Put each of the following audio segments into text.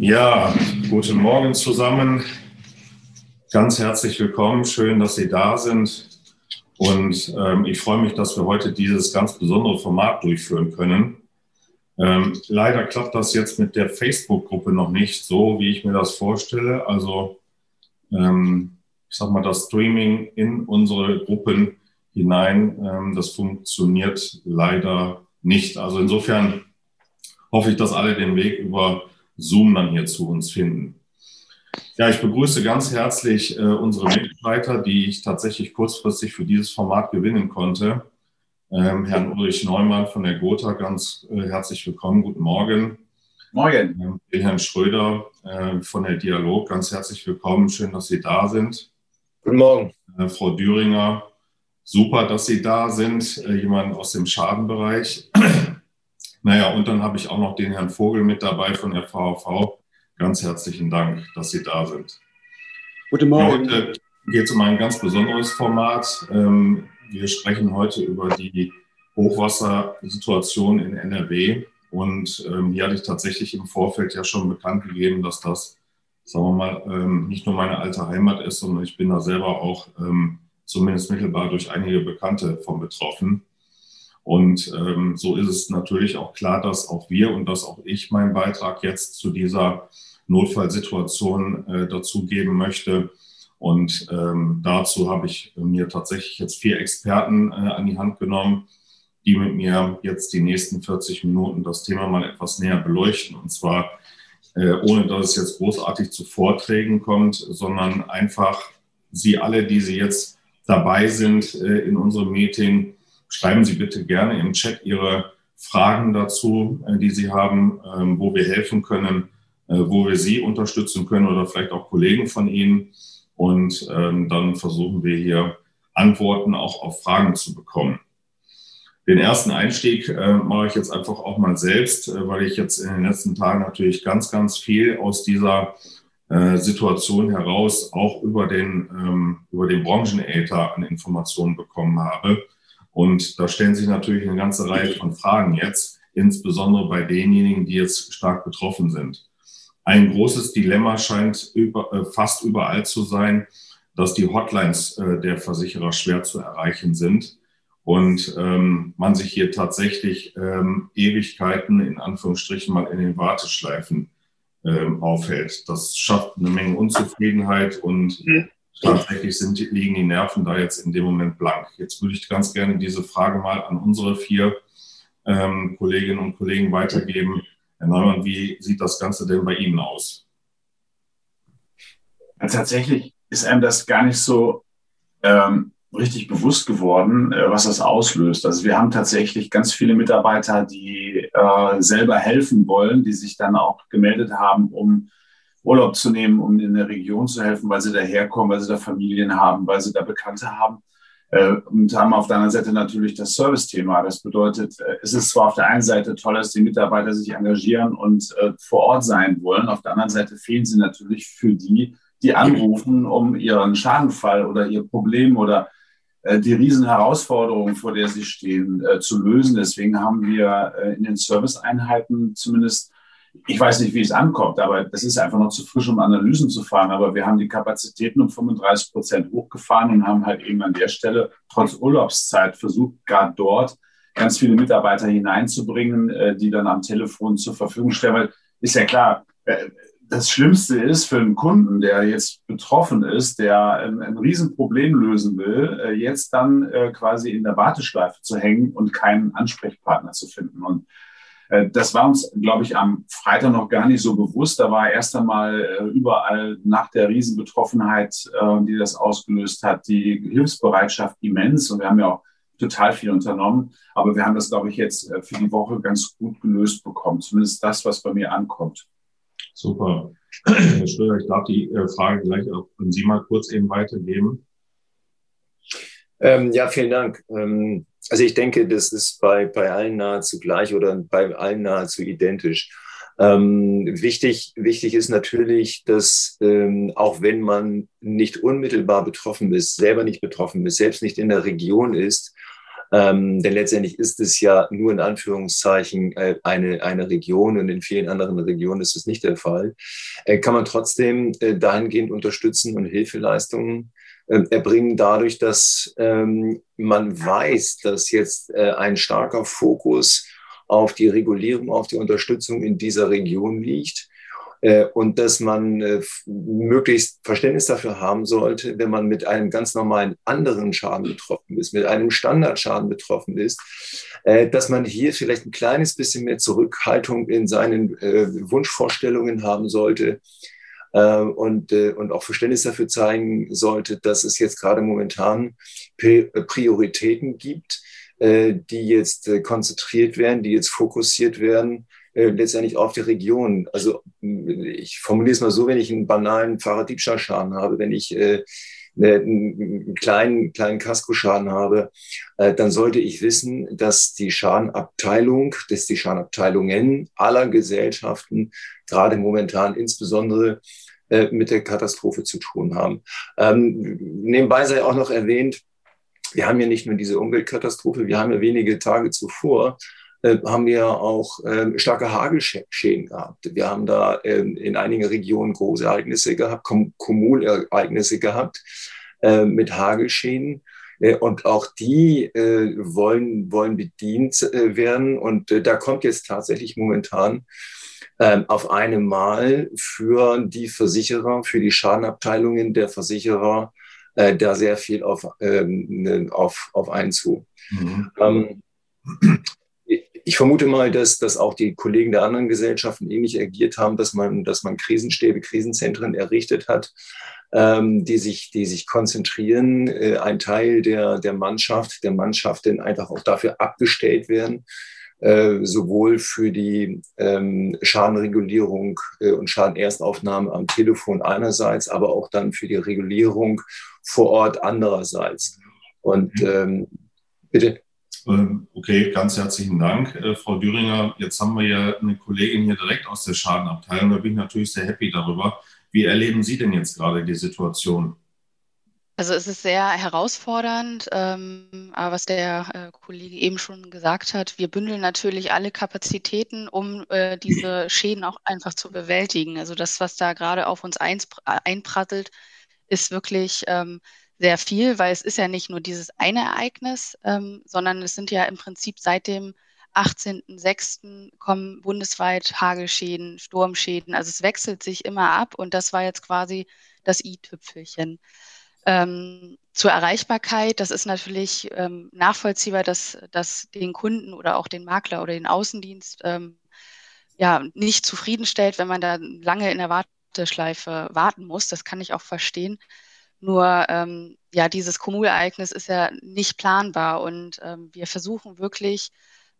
Ja, guten Morgen zusammen. Ganz herzlich willkommen. Schön, dass Sie da sind. Und ähm, ich freue mich, dass wir heute dieses ganz besondere Format durchführen können. Ähm, leider klappt das jetzt mit der Facebook-Gruppe noch nicht so, wie ich mir das vorstelle. Also, ähm, ich sag mal, das Streaming in unsere Gruppen hinein, ähm, das funktioniert leider nicht. Also insofern hoffe ich, dass alle den Weg über Zoom dann hier zu uns finden. Ja, ich begrüße ganz herzlich äh, unsere Mitstreiter, die ich tatsächlich kurzfristig für dieses Format gewinnen konnte. Ähm, Herrn Ulrich Neumann von der Gotha, ganz äh, herzlich willkommen. Guten Morgen. Morgen. Ähm, den Herrn Schröder äh, von der Dialog, ganz herzlich willkommen. Schön, dass Sie da sind. Guten Morgen. Äh, Frau Düringer, super, dass Sie da sind. Äh, jemand aus dem Schadenbereich. Naja, und dann habe ich auch noch den Herrn Vogel mit dabei von der VHV. Ganz herzlichen Dank, dass Sie da sind. Guten Morgen. Heute geht es um ein ganz besonderes Format. Ähm, wir sprechen heute über die Hochwassersituation in NRW. Und ähm, hier hatte ich tatsächlich im Vorfeld ja schon bekannt gegeben, dass das, sagen wir mal, ähm, nicht nur meine alte Heimat ist, sondern ich bin da selber auch zumindest mittelbar durch einige Bekannte von betroffen. Und ähm, so ist es natürlich auch klar, dass auch wir und dass auch ich meinen Beitrag jetzt zu dieser Notfallsituation äh, dazugeben möchte. Und ähm, dazu habe ich mir tatsächlich jetzt vier Experten äh, an die Hand genommen, die mit mir jetzt die nächsten 40 Minuten das Thema mal etwas näher beleuchten. Und zwar äh, ohne dass es jetzt großartig zu Vorträgen kommt, sondern einfach Sie alle, die Sie jetzt dabei sind äh, in unserem Meeting, Schreiben Sie bitte gerne im Chat Ihre Fragen dazu, äh, die Sie haben, ähm, wo wir helfen können, äh, wo wir Sie unterstützen können oder vielleicht auch Kollegen von Ihnen. Und ähm, dann versuchen wir hier Antworten auch auf Fragen zu bekommen. Den ersten Einstieg äh, mache ich jetzt einfach auch mal selbst, weil ich jetzt in den letzten Tagen natürlich ganz, ganz viel aus dieser Situation heraus auch über den, ähm, über den Branchenäther an Informationen bekommen habe. Und da stellen sich natürlich eine ganze Reihe von Fragen jetzt, insbesondere bei denjenigen, die jetzt stark betroffen sind. Ein großes Dilemma scheint über, äh, fast überall zu sein, dass die Hotlines äh, der Versicherer schwer zu erreichen sind und ähm, man sich hier tatsächlich ähm, Ewigkeiten in Anführungsstrichen mal in den Warteschleifen ähm, aufhält. Das schafft eine Menge Unzufriedenheit und mhm tatsächlich sind, liegen die Nerven da jetzt in dem Moment blank. Jetzt würde ich ganz gerne diese Frage mal an unsere vier ähm, Kolleginnen und Kollegen weitergeben. Herr Neumann, wie sieht das Ganze denn bei Ihnen aus? Ja, tatsächlich ist einem das gar nicht so ähm, richtig bewusst geworden, äh, was das auslöst. Also wir haben tatsächlich ganz viele Mitarbeiter, die äh, selber helfen wollen, die sich dann auch gemeldet haben, um Urlaub zu nehmen, um in der Region zu helfen, weil sie daherkommen, weil sie da Familien haben, weil sie da Bekannte haben. Äh, und haben auf der anderen Seite natürlich das Service-Thema. Das bedeutet, äh, es ist zwar auf der einen Seite toll, dass die Mitarbeiter sich engagieren und äh, vor Ort sein wollen. Auf der anderen Seite fehlen sie natürlich für die, die anrufen, um ihren Schadenfall oder ihr Problem oder die Riesenherausforderung, vor der sie stehen, zu lösen. Deswegen haben wir in den Serviceeinheiten zumindest ich weiß nicht, wie es ankommt, aber das ist einfach noch zu frisch, um Analysen zu fahren. Aber wir haben die Kapazitäten um 35 Prozent hochgefahren und haben halt eben an der Stelle trotz Urlaubszeit versucht, gerade dort ganz viele Mitarbeiter hineinzubringen, äh, die dann am Telefon zur Verfügung stellen. Weil ist ja klar, äh, das Schlimmste ist für einen Kunden, der jetzt betroffen ist, der ein, ein Riesenproblem lösen will, äh, jetzt dann quasi in der Warteschleife zu hängen und keinen Ansprechpartner zu finden. Und das war uns, glaube ich, am Freitag noch gar nicht so bewusst. Da war erst einmal äh, überall nach der Riesenbetroffenheit, äh, die das ausgelöst hat, die Hilfsbereitschaft immens. Und wir haben ja auch total viel unternommen. Aber wir haben das, glaube ich, jetzt für die Woche ganz gut gelöst bekommen. Zumindest das, was bei mir ankommt. Super. Herr Schröder, ich darf die äh, Frage gleich auch an Sie mal kurz eben weitergeben. Ähm, ja, vielen Dank. Ähm, also ich denke, das ist bei, bei allen nahezu gleich oder bei allen nahezu identisch. Ähm, wichtig, wichtig ist natürlich, dass ähm, auch wenn man nicht unmittelbar betroffen ist, selber nicht betroffen ist, selbst nicht in der Region ist, ähm, denn letztendlich ist es ja nur in Anführungszeichen äh, eine, eine Region und in vielen anderen Regionen ist es nicht der Fall, äh, kann man trotzdem äh, dahingehend unterstützen und Hilfeleistungen erbringen dadurch, dass ähm, man weiß, dass jetzt äh, ein starker Fokus auf die Regulierung, auf die Unterstützung in dieser Region liegt äh, und dass man äh, möglichst Verständnis dafür haben sollte, wenn man mit einem ganz normalen anderen Schaden betroffen ist, mit einem Standardschaden betroffen ist, äh, dass man hier vielleicht ein kleines bisschen mehr Zurückhaltung in seinen Wunschvorstellungen haben sollte und, und auch Verständnis dafür zeigen sollte, dass es jetzt gerade momentan Prioritäten gibt, die jetzt konzentriert werden, die jetzt fokussiert werden äh, letztendlich auf die Region. Also ich formuliere es mal so, wenn ich einen banalen Fahrraddiebstahlschaden habe, wenn ich äh, ne, einen kleinen, kleinen Kaskoschaden habe, äh, dann sollte ich wissen, dass die Schadenabteilung, dass die Schadenabteilungen aller Gesellschaften gerade momentan insbesondere äh, mit der Katastrophe zu tun haben. Ähm, nebenbei sei auch noch erwähnt, wir haben ja nicht nur diese Umweltkatastrophe, wir haben ja wenige Tage zuvor äh, haben wir auch ähm, starke Hagelschäden gehabt. Wir haben da ähm, in einigen Regionen große Ereignisse gehabt, Kom Kommunereignisse gehabt äh, mit Hagelschäden. Äh, und auch die äh, wollen, wollen bedient äh, werden. Und äh, da kommt jetzt tatsächlich momentan ähm, auf einmal für die Versicherer, für die Schadenabteilungen der Versicherer da sehr viel auf, ähm, ne, auf, auf einen zu. Mhm. Ähm, ich vermute mal, dass, dass auch die Kollegen der anderen Gesellschaften ähnlich agiert haben, dass man, dass man Krisenstäbe, Krisenzentren errichtet hat, ähm, die, sich, die sich konzentrieren. Äh, ein Teil der, der Mannschaft, der Mannschaften einfach auch dafür abgestellt werden, äh, sowohl für die ähm, Schadenregulierung äh, und Schadenerstaufnahme am Telefon einerseits, aber auch dann für die Regulierung vor Ort andererseits. Und ähm, bitte. Ähm, okay, ganz herzlichen Dank, äh, Frau Düringer. Jetzt haben wir ja eine Kollegin hier direkt aus der Schadenabteilung. Da bin ich natürlich sehr happy darüber. Wie erleben Sie denn jetzt gerade die Situation? Also es ist sehr herausfordernd, ähm, aber was der äh, Kollege eben schon gesagt hat, wir bündeln natürlich alle Kapazitäten, um äh, diese Schäden auch einfach zu bewältigen. Also das, was da gerade auf uns einprasselt, ist wirklich ähm, sehr viel, weil es ist ja nicht nur dieses eine Ereignis, ähm, sondern es sind ja im Prinzip seit dem 18.06. kommen bundesweit Hagelschäden, Sturmschäden. Also es wechselt sich immer ab und das war jetzt quasi das i-Tüpfelchen. Ähm, zur Erreichbarkeit, das ist natürlich ähm, nachvollziehbar, dass, dass den Kunden oder auch den Makler oder den Außendienst ähm, ja nicht zufriedenstellt, wenn man da lange in der Warteschleife warten muss. Das kann ich auch verstehen. Nur ähm, ja, dieses Kumulereignis ist ja nicht planbar und ähm, wir versuchen wirklich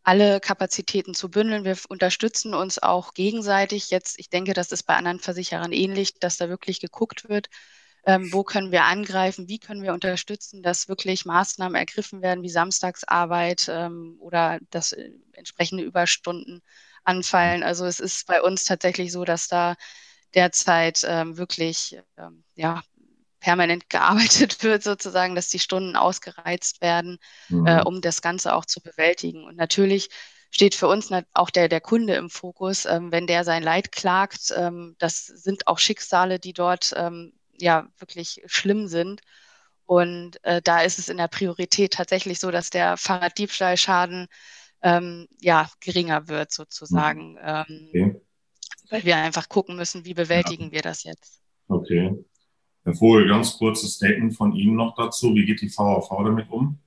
alle Kapazitäten zu bündeln. Wir unterstützen uns auch gegenseitig. Jetzt, ich denke, das ist bei anderen Versicherern ähnlich, dass da wirklich geguckt wird, ähm, wo können wir angreifen, wie können wir unterstützen, dass wirklich Maßnahmen ergriffen werden, wie Samstagsarbeit ähm, oder dass äh, entsprechende Überstunden anfallen. Also es ist bei uns tatsächlich so, dass da derzeit ähm, wirklich ähm, ja, permanent gearbeitet wird, sozusagen, dass die Stunden ausgereizt werden, mhm. äh, um das Ganze auch zu bewältigen. Und natürlich steht für uns auch der, der Kunde im Fokus, ähm, wenn der sein Leid klagt. Ähm, das sind auch Schicksale, die dort ähm, ja wirklich schlimm sind. Und äh, da ist es in der Priorität tatsächlich so, dass der Fahrraddiebstahlschaden ähm, ja geringer wird sozusagen, mhm. Ähm, okay. weil wir einfach gucken müssen, wie bewältigen ja. wir das jetzt. Okay. Herr Vogel, ganz kurzes Statement von Ihnen noch dazu. Wie geht die VAV damit um?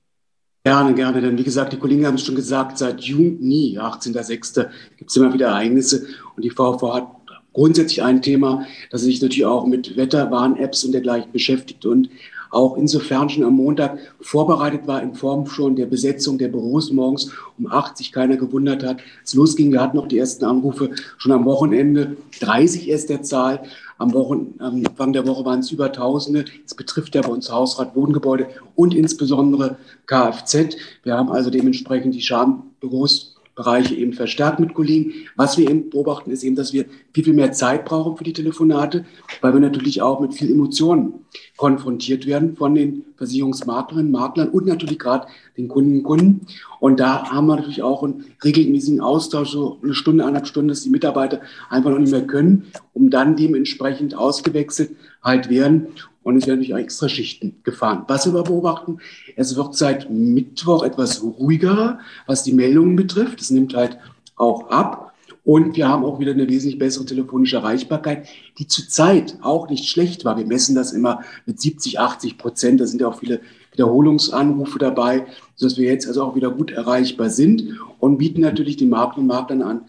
Gerne, gerne. Denn wie gesagt, die Kollegen haben es schon gesagt, seit Juni, 18.06., gibt es immer wieder Ereignisse. Und die VAV hat grundsätzlich ein Thema, das sich natürlich auch mit Wetterwarn-Apps und dergleichen beschäftigt und auch insofern schon am Montag vorbereitet war in Form schon der Besetzung der Büros morgens um acht, sich keiner gewundert hat, es losging. Wir hatten noch die ersten Anrufe schon am Wochenende, 30 erst der Zahl. Am, Wochen, am Anfang der Woche waren es über Tausende. Es betrifft ja bei uns Hausrat, Wohngebäude und insbesondere Kfz. Wir haben also dementsprechend die Schadenbüros Bereiche eben verstärkt mit Kollegen. Was wir eben beobachten, ist eben, dass wir viel, viel mehr Zeit brauchen für die Telefonate, weil wir natürlich auch mit viel Emotionen konfrontiert werden von den Versicherungsmaklerinnen, Maklern und natürlich gerade den Kunden und Kunden. Und da haben wir natürlich auch einen regelmäßigen Austausch, so eine Stunde, eineinhalb Stunden, dass die Mitarbeiter einfach noch nicht mehr können, um dann dementsprechend ausgewechselt halt werden. Und es werden natürlich auch extra Schichten gefahren. Was wir beobachten, es wird seit Mittwoch etwas ruhiger, was die Meldungen betrifft. Es nimmt halt auch ab. Und wir haben auch wieder eine wesentlich bessere telefonische Erreichbarkeit, die zurzeit auch nicht schlecht war. Wir messen das immer mit 70, 80 Prozent. Da sind ja auch viele Wiederholungsanrufe dabei, sodass wir jetzt also auch wieder gut erreichbar sind und bieten natürlich den Maklern und Maklern an,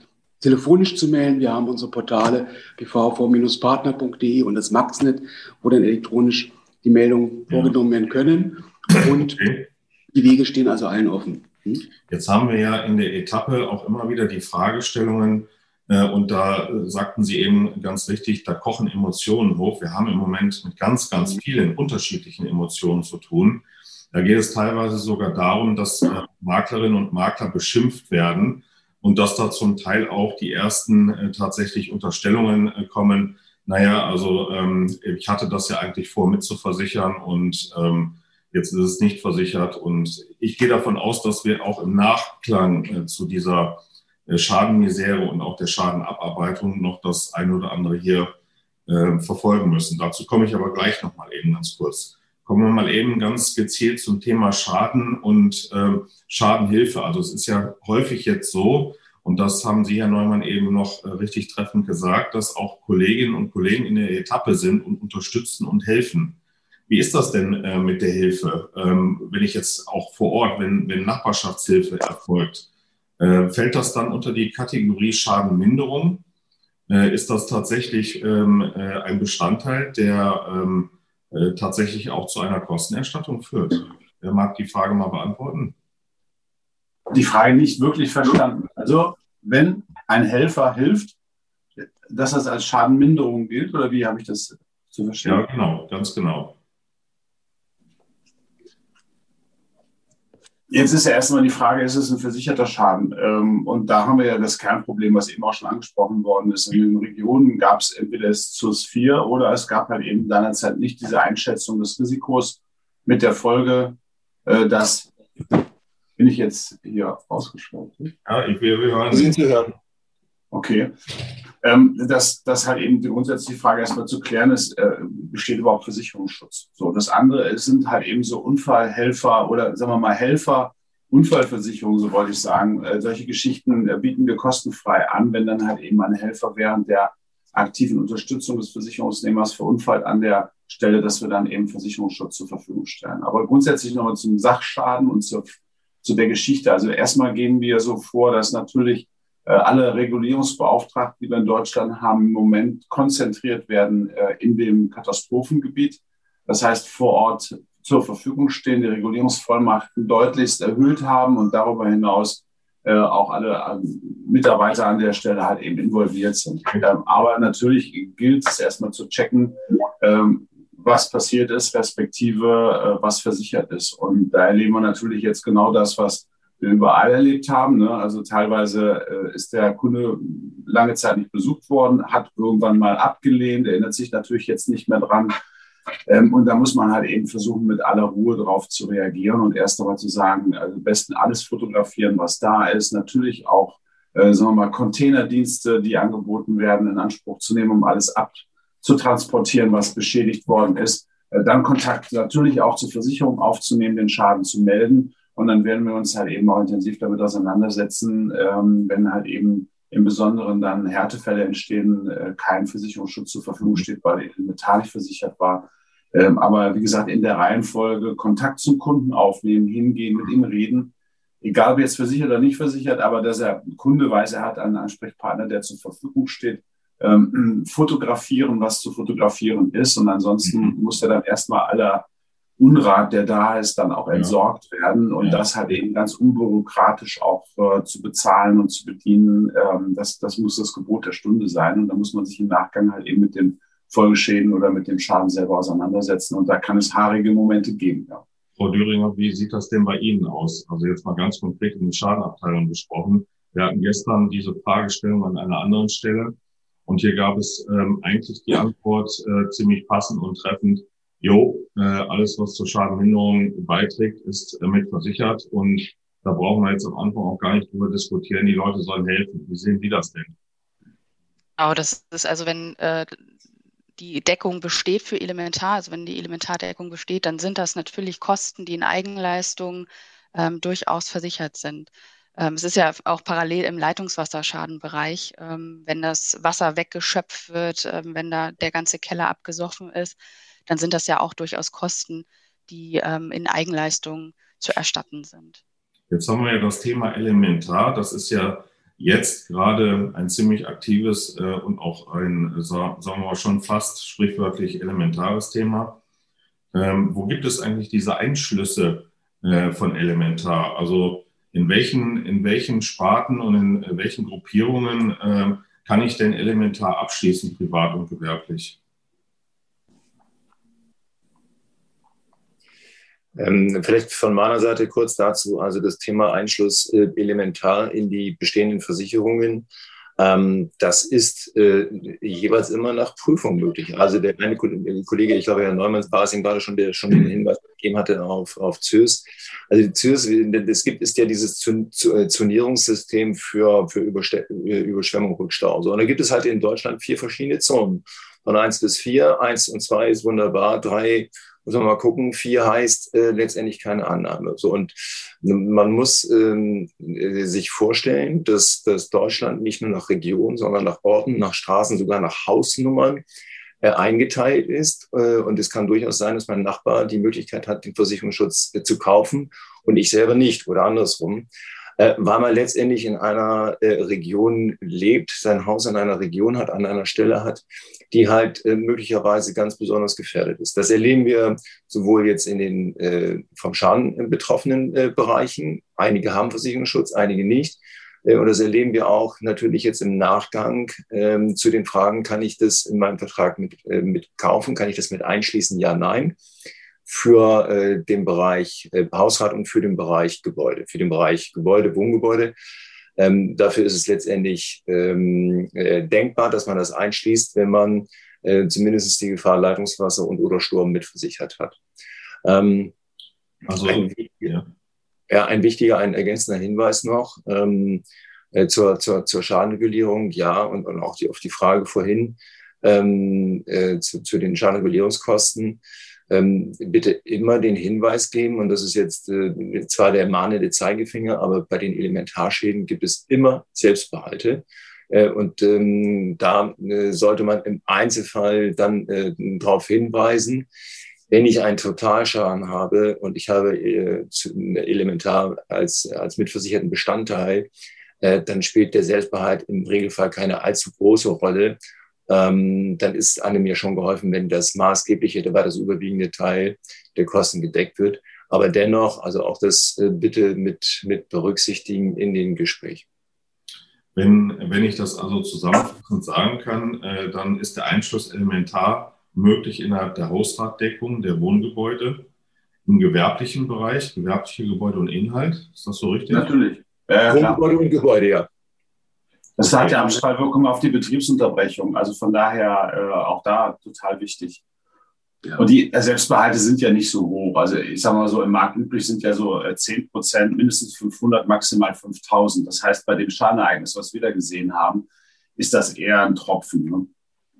telefonisch zu melden. Wir haben unsere Portale bvv-partner.de und das Maxnet, wo dann elektronisch die Meldungen ja. vorgenommen werden können. Und okay. die Wege stehen also allen offen. Hm? Jetzt haben wir ja in der Etappe auch immer wieder die Fragestellungen, äh, und da äh, sagten Sie eben ganz richtig, da kochen Emotionen hoch. Wir haben im Moment mit ganz, ganz vielen unterschiedlichen Emotionen zu tun. Da geht es teilweise sogar darum, dass äh, Maklerinnen und Makler beschimpft werden und dass da zum Teil auch die ersten äh, tatsächlich Unterstellungen äh, kommen. Naja, also ähm, ich hatte das ja eigentlich vor mitzuversichern und ähm, jetzt ist es nicht versichert. Und ich gehe davon aus, dass wir auch im Nachklang äh, zu dieser äh, Schadenmisere und auch der Schadenabarbeitung noch das eine oder andere hier äh, verfolgen müssen. Dazu komme ich aber gleich nochmal eben ganz kurz. Kommen wir mal eben ganz gezielt zum Thema Schaden und äh, Schadenhilfe. Also es ist ja häufig jetzt so, und das haben Sie, Herr Neumann, eben noch äh, richtig treffend gesagt, dass auch Kolleginnen und Kollegen in der Etappe sind und unterstützen und helfen. Wie ist das denn äh, mit der Hilfe, ähm, wenn ich jetzt auch vor Ort, wenn, wenn Nachbarschaftshilfe erfolgt? Äh, fällt das dann unter die Kategorie Schadenminderung? Äh, ist das tatsächlich ähm, äh, ein Bestandteil, der ähm, äh, tatsächlich auch zu einer Kostenerstattung führt? Wer mag die Frage mal beantworten? Die Frage nicht wirklich verstanden. Also, wenn ein Helfer hilft, dass das als Schadenminderung gilt, oder wie habe ich das zu verstehen? Ja, genau, ganz genau. Jetzt ist ja erstmal die Frage, ist es ein versicherter Schaden? Ähm, und da haben wir ja das Kernproblem, was eben auch schon angesprochen worden ist. In den Regionen gab es entweder es ZUS 4 oder es gab halt eben seinerzeit nicht diese Einschätzung des Risikos mit der Folge, äh, dass bin ich jetzt hier ausgeschaltet? Ja, ich will hören. Sie hören. Okay. Ähm, dass, dass halt eben die grundsätzliche Frage erstmal zu klären ist, äh, besteht überhaupt Versicherungsschutz? So, das andere sind halt eben so Unfallhelfer oder sagen wir mal Helfer, Unfallversicherung, so wollte ich sagen. Äh, solche Geschichten äh, bieten wir kostenfrei an, wenn dann halt eben ein Helfer während der aktiven Unterstützung des Versicherungsnehmers verunfallt an der Stelle, dass wir dann eben Versicherungsschutz zur Verfügung stellen. Aber grundsätzlich nochmal zum Sachschaden und zur, zu der Geschichte. Also erstmal gehen wir so vor, dass natürlich alle Regulierungsbeauftragten, die wir in Deutschland haben, im Moment konzentriert werden äh, in dem Katastrophengebiet. Das heißt, vor Ort zur Verfügung stehen, die Regulierungsvollmachten deutlichst erhöht haben und darüber hinaus äh, auch alle Mitarbeiter an der Stelle halt eben involviert sind. Ähm, aber natürlich gilt es erstmal zu checken, ähm, was passiert ist, respektive was versichert ist. Und da erleben wir natürlich jetzt genau das, was überall erlebt haben. Ne? Also teilweise äh, ist der Kunde lange Zeit nicht besucht worden, hat irgendwann mal abgelehnt, erinnert sich natürlich jetzt nicht mehr dran. Ähm, und da muss man halt eben versuchen, mit aller Ruhe drauf zu reagieren und erst einmal zu sagen, also am besten alles fotografieren, was da ist. Natürlich auch, äh, sagen wir mal, Containerdienste, die angeboten werden, in Anspruch zu nehmen, um alles abzutransportieren, was beschädigt worden ist. Äh, dann Kontakt natürlich auch zur Versicherung aufzunehmen, den Schaden zu melden und dann werden wir uns halt eben auch intensiv damit auseinandersetzen, ähm, wenn halt eben im Besonderen dann Härtefälle entstehen, äh, kein Versicherungsschutz zur Verfügung steht, weil Metall nicht versichert war. Ähm, aber wie gesagt, in der Reihenfolge Kontakt zum Kunden aufnehmen, hingehen, mit ihm reden, egal ob jetzt versichert oder nicht versichert, aber dass er Kunde weiß, er hat einen Ansprechpartner, der zur Verfügung steht, ähm, fotografieren, was zu fotografieren ist. Und ansonsten mhm. muss er dann erstmal aller Unrat, der da ist, dann auch entsorgt ja. werden und ja. das halt eben ganz unbürokratisch auch äh, zu bezahlen und zu bedienen. Ähm, das, das muss das Gebot der Stunde sein und da muss man sich im Nachgang halt eben mit den Folgeschäden oder mit dem Schaden selber auseinandersetzen und da kann es haarige Momente geben. Ja. Frau Döringer, wie sieht das denn bei Ihnen aus? Also jetzt mal ganz konkret in den Schadenabteilungen gesprochen. Wir hatten gestern diese Fragestellung an einer anderen Stelle und hier gab es ähm, eigentlich die Antwort äh, ziemlich passend und treffend. Jo, äh, alles, was zur Schadenminderung beiträgt, ist äh, mit versichert und da brauchen wir jetzt am Anfang auch gar nicht drüber diskutieren. Die Leute sollen helfen. Wie sehen Sie das denn? Oh, das ist also, wenn äh, die Deckung besteht für Elementar, also wenn die Elementardeckung besteht, dann sind das natürlich Kosten, die in Eigenleistung ähm, durchaus versichert sind. Ähm, es ist ja auch parallel im Leitungswasserschadenbereich, ähm, wenn das Wasser weggeschöpft wird, ähm, wenn da der ganze Keller abgesoffen ist, dann sind das ja auch durchaus Kosten, die ähm, in Eigenleistung zu erstatten sind. Jetzt haben wir ja das Thema Elementar. Das ist ja jetzt gerade ein ziemlich aktives äh, und auch ein, sagen wir mal, schon fast sprichwörtlich elementares Thema. Ähm, wo gibt es eigentlich diese Einschlüsse äh, von Elementar? Also in welchen, in welchen Sparten und in welchen Gruppierungen äh, kann ich denn Elementar abschließen, privat und gewerblich? Ähm, vielleicht von meiner Seite kurz dazu, also das Thema Einschluss äh, elementar in die bestehenden Versicherungen. Ähm, das ist äh, jeweils immer nach Prüfung möglich. Also der eine Kollege, ich glaube, Herr Neumann war es ihm gerade schon, der schon den Hinweis gegeben hatte auf, auf ZÜS. Also ZÜS, es gibt, ist ja dieses Zonierungssystem äh, für, für äh, Überschwemmung, Rückstau. So, und da gibt es halt in Deutschland vier verschiedene Zonen. Von eins bis vier. Eins und zwei ist wunderbar. Drei muss man mal gucken. Vier heißt äh, letztendlich keine Annahme. So und man muss ähm, äh, sich vorstellen, dass, dass Deutschland nicht nur nach Regionen, sondern nach Orten, nach Straßen, sogar nach Hausnummern äh, eingeteilt ist. Äh, und es kann durchaus sein, dass mein Nachbar die Möglichkeit hat, den Versicherungsschutz äh, zu kaufen und ich selber nicht oder andersrum äh, weil man letztendlich in einer äh, Region lebt, sein Haus in einer Region hat, an einer Stelle hat, die halt äh, möglicherweise ganz besonders gefährdet ist. Das erleben wir sowohl jetzt in den äh, vom Schaden betroffenen äh, Bereichen. Einige haben Versicherungsschutz, einige nicht. Äh, und das erleben wir auch natürlich jetzt im Nachgang ähm, zu den Fragen, kann ich das in meinem Vertrag mit, äh, mit kaufen, kann ich das mit einschließen? Ja, nein für äh, den Bereich äh, Hausrat und für den Bereich Gebäude. Für den Bereich Gebäude, Wohngebäude. Ähm, dafür ist es letztendlich ähm, äh, denkbar, dass man das einschließt, wenn man äh, zumindest die Gefahr Leitungswasser und oder Sturm mitversichert hat. Ähm, also, ein, ja. ja. ein wichtiger, ein ergänzender Hinweis noch ähm, äh, zur, zur, zur Schadenregulierung, ja, und, und auch die, auf die Frage vorhin ähm, äh, zu, zu den Schadenregulierungskosten bitte immer den Hinweis geben, und das ist jetzt äh, zwar der mahnende Zeigefinger, aber bei den Elementarschäden gibt es immer Selbstbehalte. Äh, und ähm, da äh, sollte man im Einzelfall dann äh, darauf hinweisen, wenn ich einen Totalschaden habe und ich habe äh, elementar als, als mitversicherten Bestandteil, äh, dann spielt der Selbstbehalt im Regelfall keine allzu große Rolle ähm, dann ist einem ja schon geholfen, wenn das maßgebliche, dabei das überwiegende Teil der Kosten gedeckt wird. Aber dennoch, also auch das äh, bitte mit, mit berücksichtigen in den Gespräch. Wenn, wenn ich das also zusammenfassend sagen kann, äh, dann ist der Einschluss elementar möglich innerhalb der Hausratdeckung der Wohngebäude im gewerblichen Bereich, gewerbliche Gebäude und Inhalt. Ist das so richtig? Natürlich. Ja, Wohngebäude und Gebäude, ja. Das hat ja Abstrahlwirkung auf die Betriebsunterbrechung. Also von daher äh, auch da total wichtig. Ja. Und die Selbstbehalte sind ja nicht so hoch. Also ich sage mal so, im Markt üblich sind ja so 10 äh, Prozent, mindestens 500, maximal 5000. Das heißt, bei dem Schadenereignis, was wir da gesehen haben, ist das eher ein Tropfen. Ne?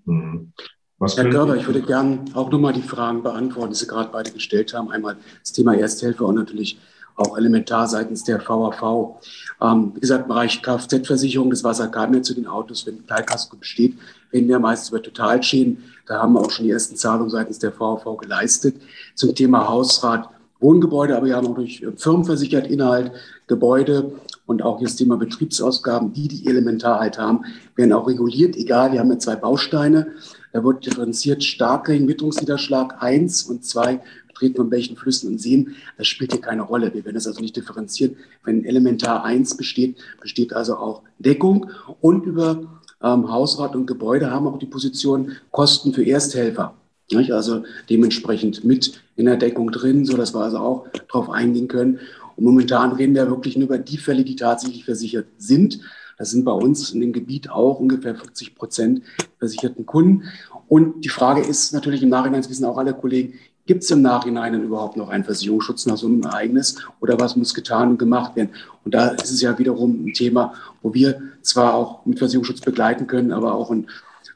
Mhm. Herr Körber, ich würde gerne auch nochmal die Fragen beantworten, die Sie gerade beide gestellt haben. Einmal das Thema Ersthilfe und natürlich auch elementar seitens der VAV. Ähm, wie gesagt, im Bereich Kfz-Versicherung, das Wasser kam mehr zu den Autos, wenn Teilkasko besteht, reden wir meistens über Totalschäden. Da haben wir auch schon die ersten Zahlungen seitens der VAV geleistet. Zum Thema Hausrat Wohngebäude, aber wir haben auch durch Firmen versichert, Inhalt, Gebäude und auch das Thema Betriebsausgaben, die die elementar halt haben, werden auch reguliert. Egal, wir haben ja zwei Bausteine. Da wird differenziert Starkregen, Witterungsniederschlag 1 und 2 Betreten von Bächen, Flüssen und Seen. Das spielt hier keine Rolle. Wir werden das also nicht differenzieren. Wenn Elementar 1 besteht, besteht also auch Deckung. Und über ähm, Hausrat und Gebäude haben auch die Position Kosten für Ersthelfer. Nicht? Also dementsprechend mit in der Deckung drin, sodass wir also auch darauf eingehen können. Und momentan reden wir wirklich nur über die Fälle, die tatsächlich versichert sind. Das sind bei uns in dem Gebiet auch ungefähr 40 Prozent versicherten Kunden. Und die Frage ist natürlich im Nachhinein, das wissen auch alle Kollegen, gibt es im Nachhinein überhaupt noch einen Versicherungsschutz nach so einem Ereignis oder was muss getan und gemacht werden? Und da ist es ja wiederum ein Thema, wo wir zwar auch mit Versicherungsschutz begleiten können, aber auch in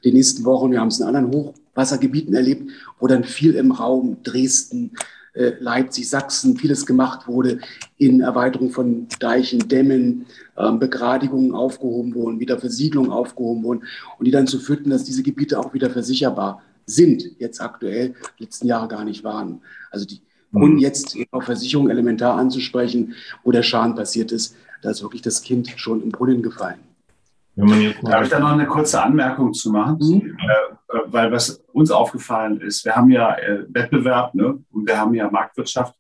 den nächsten Wochen, wir haben es in anderen Hochwassergebieten erlebt, wo dann viel im Raum Dresden, äh, Leipzig, Sachsen, vieles gemacht wurde in Erweiterung von Deichen, Dämmen, ähm, Begradigungen aufgehoben wurden, wieder Versiegelungen aufgehoben wurden und die dann zu führten, dass diese Gebiete auch wieder versicherbar sind, jetzt aktuell, letzten Jahre gar nicht waren. Also die Kunden mhm. jetzt auf Versicherung elementar anzusprechen, wo der Schaden passiert ist, da ist wirklich das Kind schon im Brunnen gefallen. Darf ich da noch eine kurze Anmerkung zu machen? Mhm. Äh, weil was uns aufgefallen ist, wir haben ja äh, Wettbewerb ne? und wir haben ja Marktwirtschaft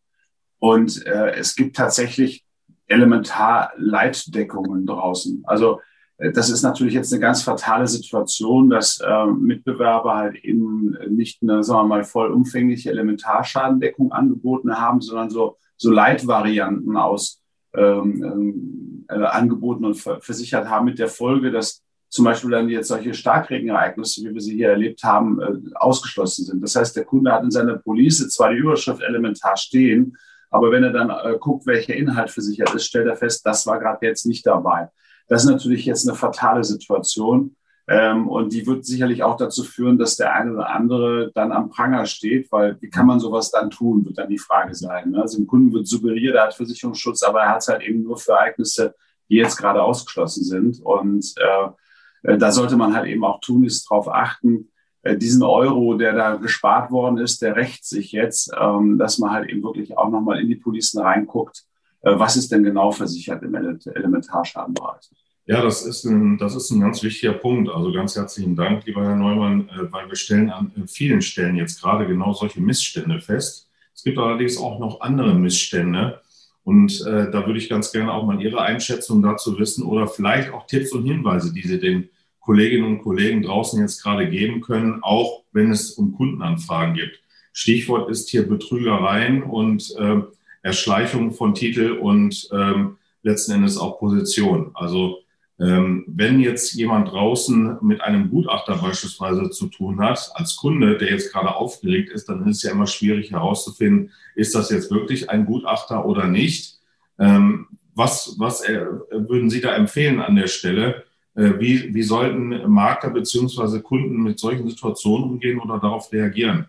und äh, es gibt tatsächlich elementar Leitdeckungen draußen. Also äh, das ist natürlich jetzt eine ganz fatale Situation, dass äh, Mitbewerber halt eben nicht eine, sagen wir mal, vollumfängliche Elementarschadendeckung angeboten haben, sondern so, so Leitvarianten aus ähm, ähm, äh, angeboten und versichert haben mit der Folge, dass zum Beispiel dann jetzt solche Starkregenereignisse, wie wir sie hier erlebt haben, äh, ausgeschlossen sind. Das heißt, der Kunde hat in seiner Police zwar die Überschrift elementar stehen, aber wenn er dann äh, guckt, welcher Inhalt versichert ist, stellt er fest, das war gerade jetzt nicht dabei. Das ist natürlich jetzt eine fatale Situation. Ähm, und die wird sicherlich auch dazu führen, dass der eine oder andere dann am Pranger steht, weil wie kann man sowas dann tun, wird dann die Frage sein. Ne? Also dem Kunden wird suggeriert, er hat Versicherungsschutz, aber er hat es halt eben nur für Ereignisse, die jetzt gerade ausgeschlossen sind. Und äh, äh da sollte man halt eben auch tun, ist darauf achten, äh, diesen Euro, der da gespart worden ist, der rächt sich jetzt, ähm, dass man halt eben wirklich auch nochmal in die Policen reinguckt, äh, was ist denn genau versichert im Elementarschadenbereich. Ja, das ist, ein, das ist ein ganz wichtiger Punkt. Also ganz herzlichen Dank, lieber Herr Neumann, äh, weil wir stellen an vielen Stellen jetzt gerade genau solche Missstände fest. Es gibt allerdings auch noch andere Missstände. Und äh, da würde ich ganz gerne auch mal Ihre Einschätzung dazu wissen oder vielleicht auch Tipps und Hinweise, die Sie den Kolleginnen und Kollegen draußen jetzt gerade geben können, auch wenn es um Kundenanfragen gibt. Stichwort ist hier Betrügereien und äh, Erschleichung von Titel und ähm, letzten Endes auch Position. Also wenn jetzt jemand draußen mit einem Gutachter beispielsweise zu tun hat, als Kunde, der jetzt gerade aufgeregt ist, dann ist es ja immer schwierig herauszufinden, ist das jetzt wirklich ein Gutachter oder nicht. Ähm, was, was äh, würden Sie da empfehlen an der Stelle? Äh, wie, wie sollten Makler beziehungsweise Kunden mit solchen Situationen umgehen oder darauf reagieren?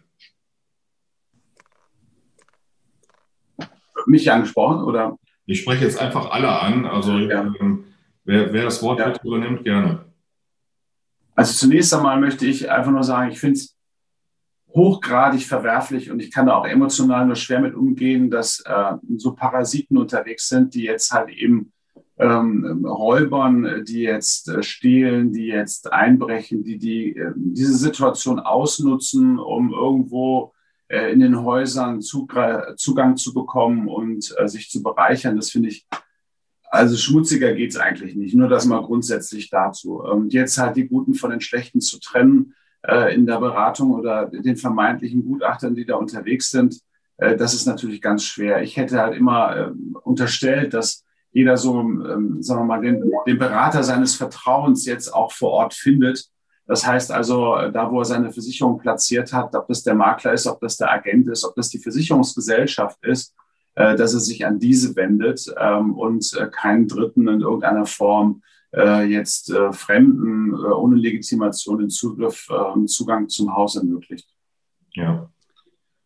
Mich angesprochen oder? Ich spreche jetzt einfach alle an. Also ja. ähm, Wer, wer das Wort ja. übernimmt, gerne. Also zunächst einmal möchte ich einfach nur sagen, ich finde es hochgradig verwerflich und ich kann da auch emotional nur schwer mit umgehen, dass äh, so Parasiten unterwegs sind, die jetzt halt eben ähm, Räubern, die jetzt äh, stehlen, die jetzt einbrechen, die, die äh, diese Situation ausnutzen, um irgendwo äh, in den Häusern Zugang zu bekommen und äh, sich zu bereichern. Das finde ich also schmutziger geht's eigentlich nicht. Nur das mal grundsätzlich dazu. Und jetzt halt die Guten von den Schlechten zu trennen äh, in der Beratung oder den vermeintlichen Gutachtern, die da unterwegs sind, äh, das ist natürlich ganz schwer. Ich hätte halt immer äh, unterstellt, dass jeder so, ähm, sagen wir mal, den, den Berater seines Vertrauens jetzt auch vor Ort findet. Das heißt also, äh, da wo er seine Versicherung platziert hat, ob das der Makler ist, ob das der Agent ist, ob das die Versicherungsgesellschaft ist, dass er sich an diese wendet ähm, und äh, keinen Dritten in irgendeiner Form äh, jetzt Fremden ohne Legitimation den Zugriff, ähm, Zugang zum Haus ermöglicht. Ja.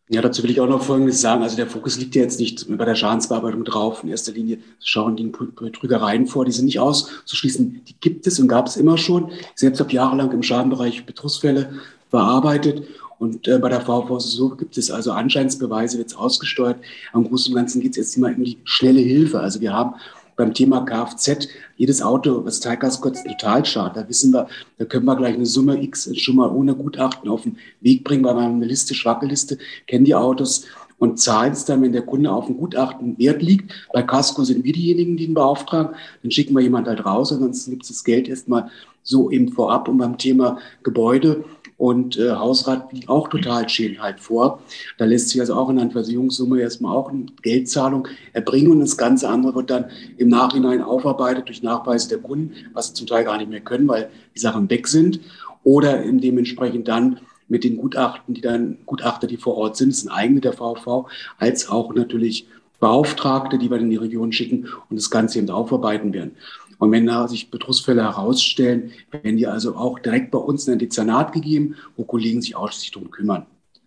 Ja, dazu will ich auch noch Folgendes sagen. Also der Fokus liegt ja jetzt nicht bei der Schadensbearbeitung drauf. In erster Linie schauen die Betrügereien vor. Die sind nicht auszuschließen. Die gibt es und gab es immer schon. Selbst habe jahrelang im Schadenbereich Betrugsfälle bearbeitet. Und äh, bei der VV ist es so, gibt es also Anscheinsbeweise, wird es ausgesteuert. Am Großen und Ganzen geht es jetzt immer um die schnelle Hilfe. Also wir haben beim Thema Kfz, jedes Auto, was Teilgaskotz Totalschaden, da wissen wir, da können wir gleich eine Summe X schon mal ohne Gutachten auf den Weg bringen, weil wir haben eine Liste, schwache Liste, kennen die Autos und zahlen es dann, wenn der Kunde auf dem Gutachten Wert liegt. Bei Casco sind wir diejenigen, die ihn beauftragen. Dann schicken wir jemand halt raus, ansonsten gibt es das Geld erstmal so eben vorab. Und beim Thema Gebäude und äh, Hausrat liegen auch Totalschäden halt vor. Da lässt sich also auch in einer Versicherungssumme erstmal auch eine Geldzahlung erbringen und das ganze andere wird dann im Nachhinein aufarbeitet durch Nachweise der Kunden, was sie zum Teil gar nicht mehr können, weil die Sachen weg sind oder dementsprechend dann mit den Gutachten, die dann Gutachter, die vor Ort sind, das sind eigene der VV, als auch natürlich Beauftragte, die wir in die Region schicken und das Ganze eben aufarbeiten werden. Und wenn da sich Betrugsfälle herausstellen, werden die also auch direkt bei uns in ein Dezernat gegeben, wo Kollegen sich ausschließlich darum kümmern.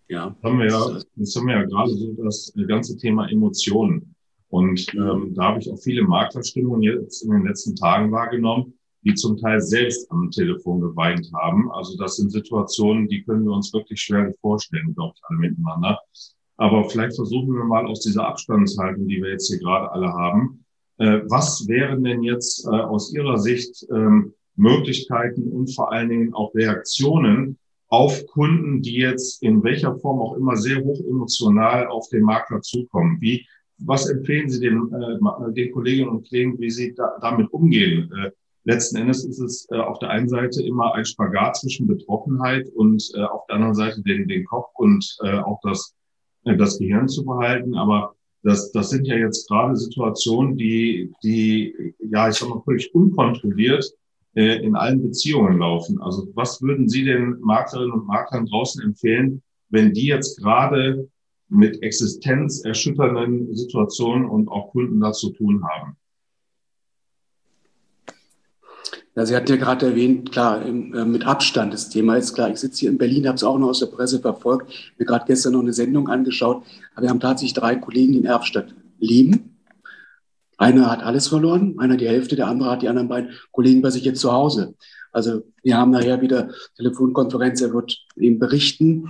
Ja. Das haben wir ja, das haben wir ja gerade so das ganze Thema Emotionen. Und ähm, da habe ich auch viele Maklerstimmungen jetzt in den letzten Tagen wahrgenommen, die zum Teil selbst am Telefon geweint haben. Also das sind Situationen, die können wir uns wirklich schwer vorstellen, glaube ich, alle miteinander. Aber vielleicht versuchen wir mal aus dieser Abstandshaltung, die wir jetzt hier gerade alle haben, was wären denn jetzt äh, aus Ihrer Sicht ähm, Möglichkeiten und vor allen Dingen auch Reaktionen auf Kunden, die jetzt in welcher Form auch immer sehr hoch emotional auf den Makler zukommen? Wie, was empfehlen Sie den, äh, den Kolleginnen und Kollegen, wie sie da, damit umgehen? Äh, letzten Endes ist es äh, auf der einen Seite immer ein Spagat zwischen Betroffenheit und äh, auf der anderen Seite den, den Kopf und äh, auch das, äh, das Gehirn zu behalten. Aber das, das sind ja jetzt gerade Situationen, die, die, ja, ich sag mal, völlig unkontrolliert äh, in allen Beziehungen laufen. Also was würden Sie den Maklerinnen und Maklern draußen empfehlen, wenn die jetzt gerade mit existenzerschütternden Situationen und auch Kunden da zu tun haben? Ja, Sie hatten ja gerade erwähnt, klar, äh, mit Abstand das Thema ist klar. Ich sitze hier in Berlin, habe es auch noch aus der Presse verfolgt, mir gerade gestern noch eine Sendung angeschaut. Aber wir haben tatsächlich drei Kollegen, die in Erfstadt leben. Einer hat alles verloren, einer die Hälfte, der andere hat die anderen beiden Kollegen bei sich jetzt zu Hause. Also wir haben nachher wieder Telefonkonferenz, er wird eben berichten.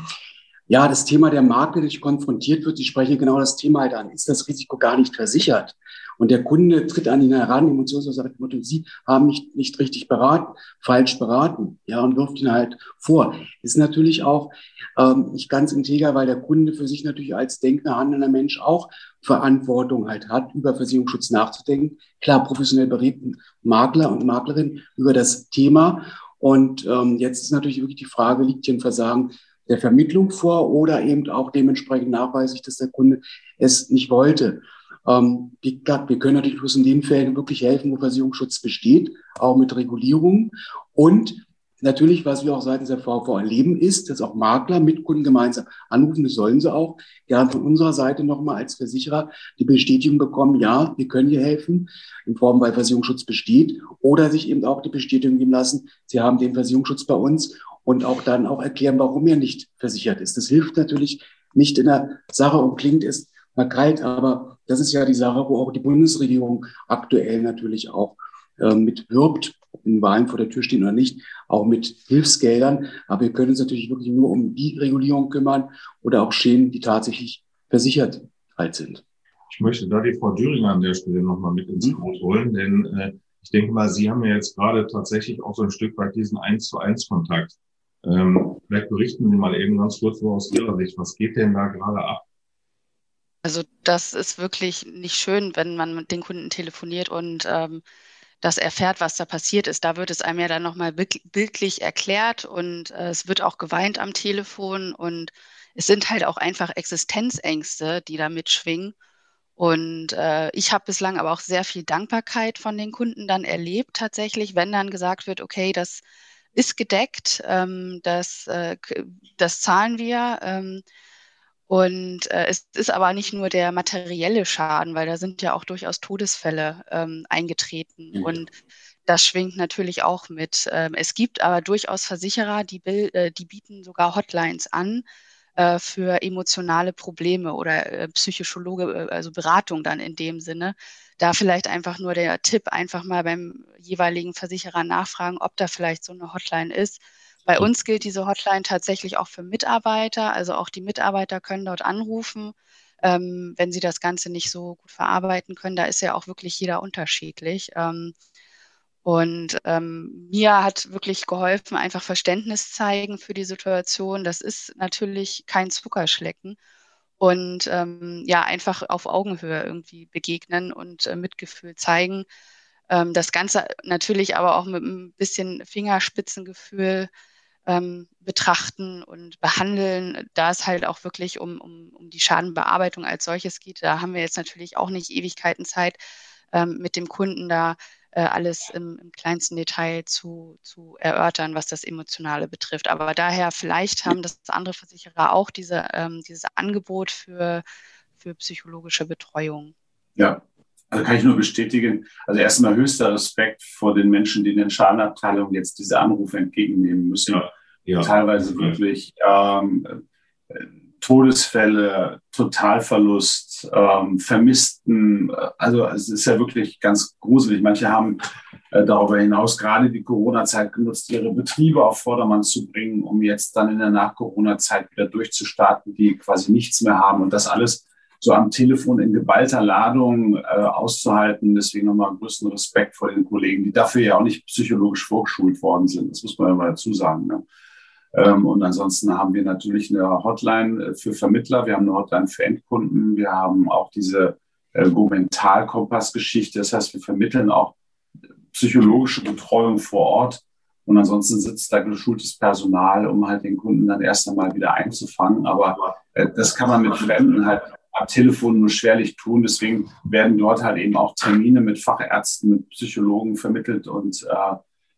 Ja, das Thema der Marke, die konfrontiert wird, die sprechen genau das Thema halt an. Ist das Risiko gar nicht versichert? Und der Kunde tritt an ihn heran, emotionslos sagt, Sie haben mich nicht richtig beraten, falsch beraten, ja, und wirft ihn halt vor. Ist natürlich auch ähm, nicht ganz integer, weil der Kunde für sich natürlich als denkender, handelnder Mensch auch Verantwortung halt hat, über Versicherungsschutz nachzudenken. Klar, professionell beredten Makler und Maklerin über das Thema. Und ähm, jetzt ist natürlich wirklich die Frage, liegt hier ein Versagen der Vermittlung vor oder eben auch dementsprechend nachweislich, dass der Kunde es nicht wollte. Ähm, wie gesagt, wir können natürlich bloß in den Fällen wirklich helfen, wo Versicherungsschutz besteht, auch mit Regulierung. Und natürlich, was wir auch seitens der VV erleben, ist, dass auch Makler mit Kunden gemeinsam anrufen, das sollen sie auch, gerne von unserer Seite nochmal als Versicherer die Bestätigung bekommen, ja, wir können hier helfen, in Form, weil Versicherungsschutz besteht, oder sich eben auch die Bestätigung geben lassen, sie haben den Versicherungsschutz bei uns und auch dann auch erklären, warum er nicht versichert ist. Das hilft natürlich nicht in der Sache und klingt es mal kalt, aber das ist ja die Sache, wo auch die Bundesregierung aktuell natürlich auch äh, mit wirbt, ob in Wahlen vor der Tür stehen oder nicht, auch mit Hilfsgeldern. Aber wir können uns natürlich wirklich nur um die Regulierung kümmern oder auch Schäden, die tatsächlich versichert halt sind. Ich möchte da die Frau Düringer an der Stelle nochmal mit ins mhm. Boot holen, denn äh, ich denke mal, Sie haben ja jetzt gerade tatsächlich auch so ein Stück weit diesen eins zu eins Kontakt. Ähm, vielleicht berichten Sie mal eben ganz kurz so aus Ihrer Sicht, was geht denn da gerade ab? Das ist wirklich nicht schön, wenn man mit den Kunden telefoniert und ähm, das erfährt, was da passiert ist. Da wird es einem ja dann nochmal bildlich erklärt und äh, es wird auch geweint am Telefon und es sind halt auch einfach Existenzängste, die da mitschwingen. Und äh, ich habe bislang aber auch sehr viel Dankbarkeit von den Kunden dann erlebt, tatsächlich, wenn dann gesagt wird, okay, das ist gedeckt, ähm, das, äh, das zahlen wir. Ähm, und äh, es ist aber nicht nur der materielle Schaden, weil da sind ja auch durchaus Todesfälle ähm, eingetreten. Mhm. Und das schwingt natürlich auch mit. Ähm, es gibt aber durchaus Versicherer, die, äh, die bieten sogar Hotlines an äh, für emotionale Probleme oder äh, Psychologe, äh, also Beratung dann in dem Sinne. Da vielleicht einfach nur der Tipp, einfach mal beim jeweiligen Versicherer nachfragen, ob da vielleicht so eine Hotline ist Bei uns gilt diese Hotline tatsächlich auch für Mitarbeiter. Also auch die Mitarbeiter können dort anrufen, ähm, wenn sie das Ganze nicht so gut verarbeiten können. Da ist ja auch wirklich jeder unterschiedlich. Ähm, und ähm, mir hat wirklich geholfen, einfach Verständnis zeigen für die Situation. Das ist natürlich kein Zuckerschlecken. Und ähm, ja, einfach auf Augenhöhe irgendwie begegnen und äh, Mitgefühl zeigen. Ähm, das Ganze natürlich aber auch mit ein bisschen Fingerspitzengefühl ähm, betrachten und behandeln, da es halt auch wirklich um, um, um die Schadenbearbeitung als solches geht. Da haben wir jetzt natürlich auch nicht Ewigkeiten Zeit, ähm, mit dem Kunden da äh, alles im, im, kleinsten Detail zu, zu erörtern, was das Emotionale betrifft. Aber daher vielleicht haben das andere Versicherer auch diese, ähm, dieses Angebot für, für psychologische Betreuung. Ja, also kann ich nur bestätigen. Also erstmal höchster Respekt vor den Menschen, die in den Schadenabteilungen jetzt diese Anrufe entgegennehmen müssen. Ja, ja. Teilweise wirklich ähm, Todesfälle, Totalverlust, ähm, Vermissten. Also es ist ja wirklich ganz gruselig. Manche haben äh, darüber hinaus gerade die Corona-Zeit genutzt, ihre Betriebe auf Vordermann zu bringen, um jetzt dann in der Nach-Corona-Zeit wieder durchzustarten, die quasi nichts mehr haben. Und das alles so am Telefon in geballter Ladung äh, auszuhalten. Deswegen nochmal größten Respekt vor den Kollegen, die dafür ja auch nicht psychologisch vorgeschult worden sind. Das muss man ja mal dazu sagen. Ne? Ähm, und ansonsten haben wir natürlich eine Hotline äh, für Vermittler, wir haben eine Hotline für Endkunden, wir haben auch diese äh, Go-Mental-Kompass-Geschichte. Das heißt, wir vermitteln auch psychologische Betreuung vor Ort. Und ansonsten sitzt da geschultes Personal, um halt den Kunden dann erst einmal wieder einzufangen. Aber äh, das kann man mit Fremden halt am Telefon nur schwerlich tun. Deswegen werden dort halt eben auch Termine mit Fachärzten, mit Psychologen vermittelt und äh,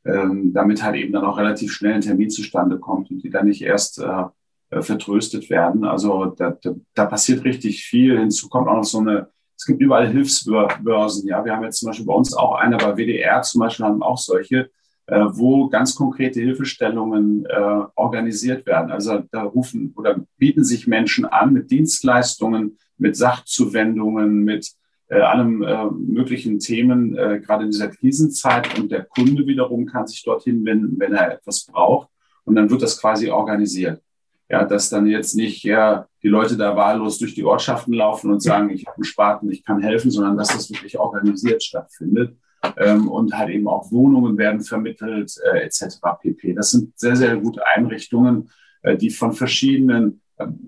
ähm, damit halt eben dann auch relativ schnell ein Termin zustande kommt und die dann nicht erst äh, äh, vertröstet werden. Also da, da, da passiert richtig viel. Hinzu kommt auch noch so eine, es gibt überall Hilfsbörsen. Ja, wir haben jetzt zum Beispiel bei uns auch eine, bei WDR zum Beispiel haben auch solche, äh, wo ganz konkrete Hilfestellungen äh, organisiert werden. Also da rufen oder bieten sich Menschen an mit Dienstleistungen, mit Sachzuwendungen, mit äh, allem äh, möglichen Themen, äh, gerade in dieser Krisenzeit. Und der Kunde wiederum kann sich dorthin wenden, wenn er etwas braucht. Und dann wird das quasi organisiert. Ja, dass dann jetzt nicht ja, die Leute da wahllos durch die Ortschaften laufen und sagen, ich habe einen Spaten, ich kann helfen, sondern dass das wirklich organisiert stattfindet. Ähm, und halt eben auch Wohnungen werden vermittelt, äh, etc. pp. Das sind sehr, sehr gute Einrichtungen, äh, die von verschiedenen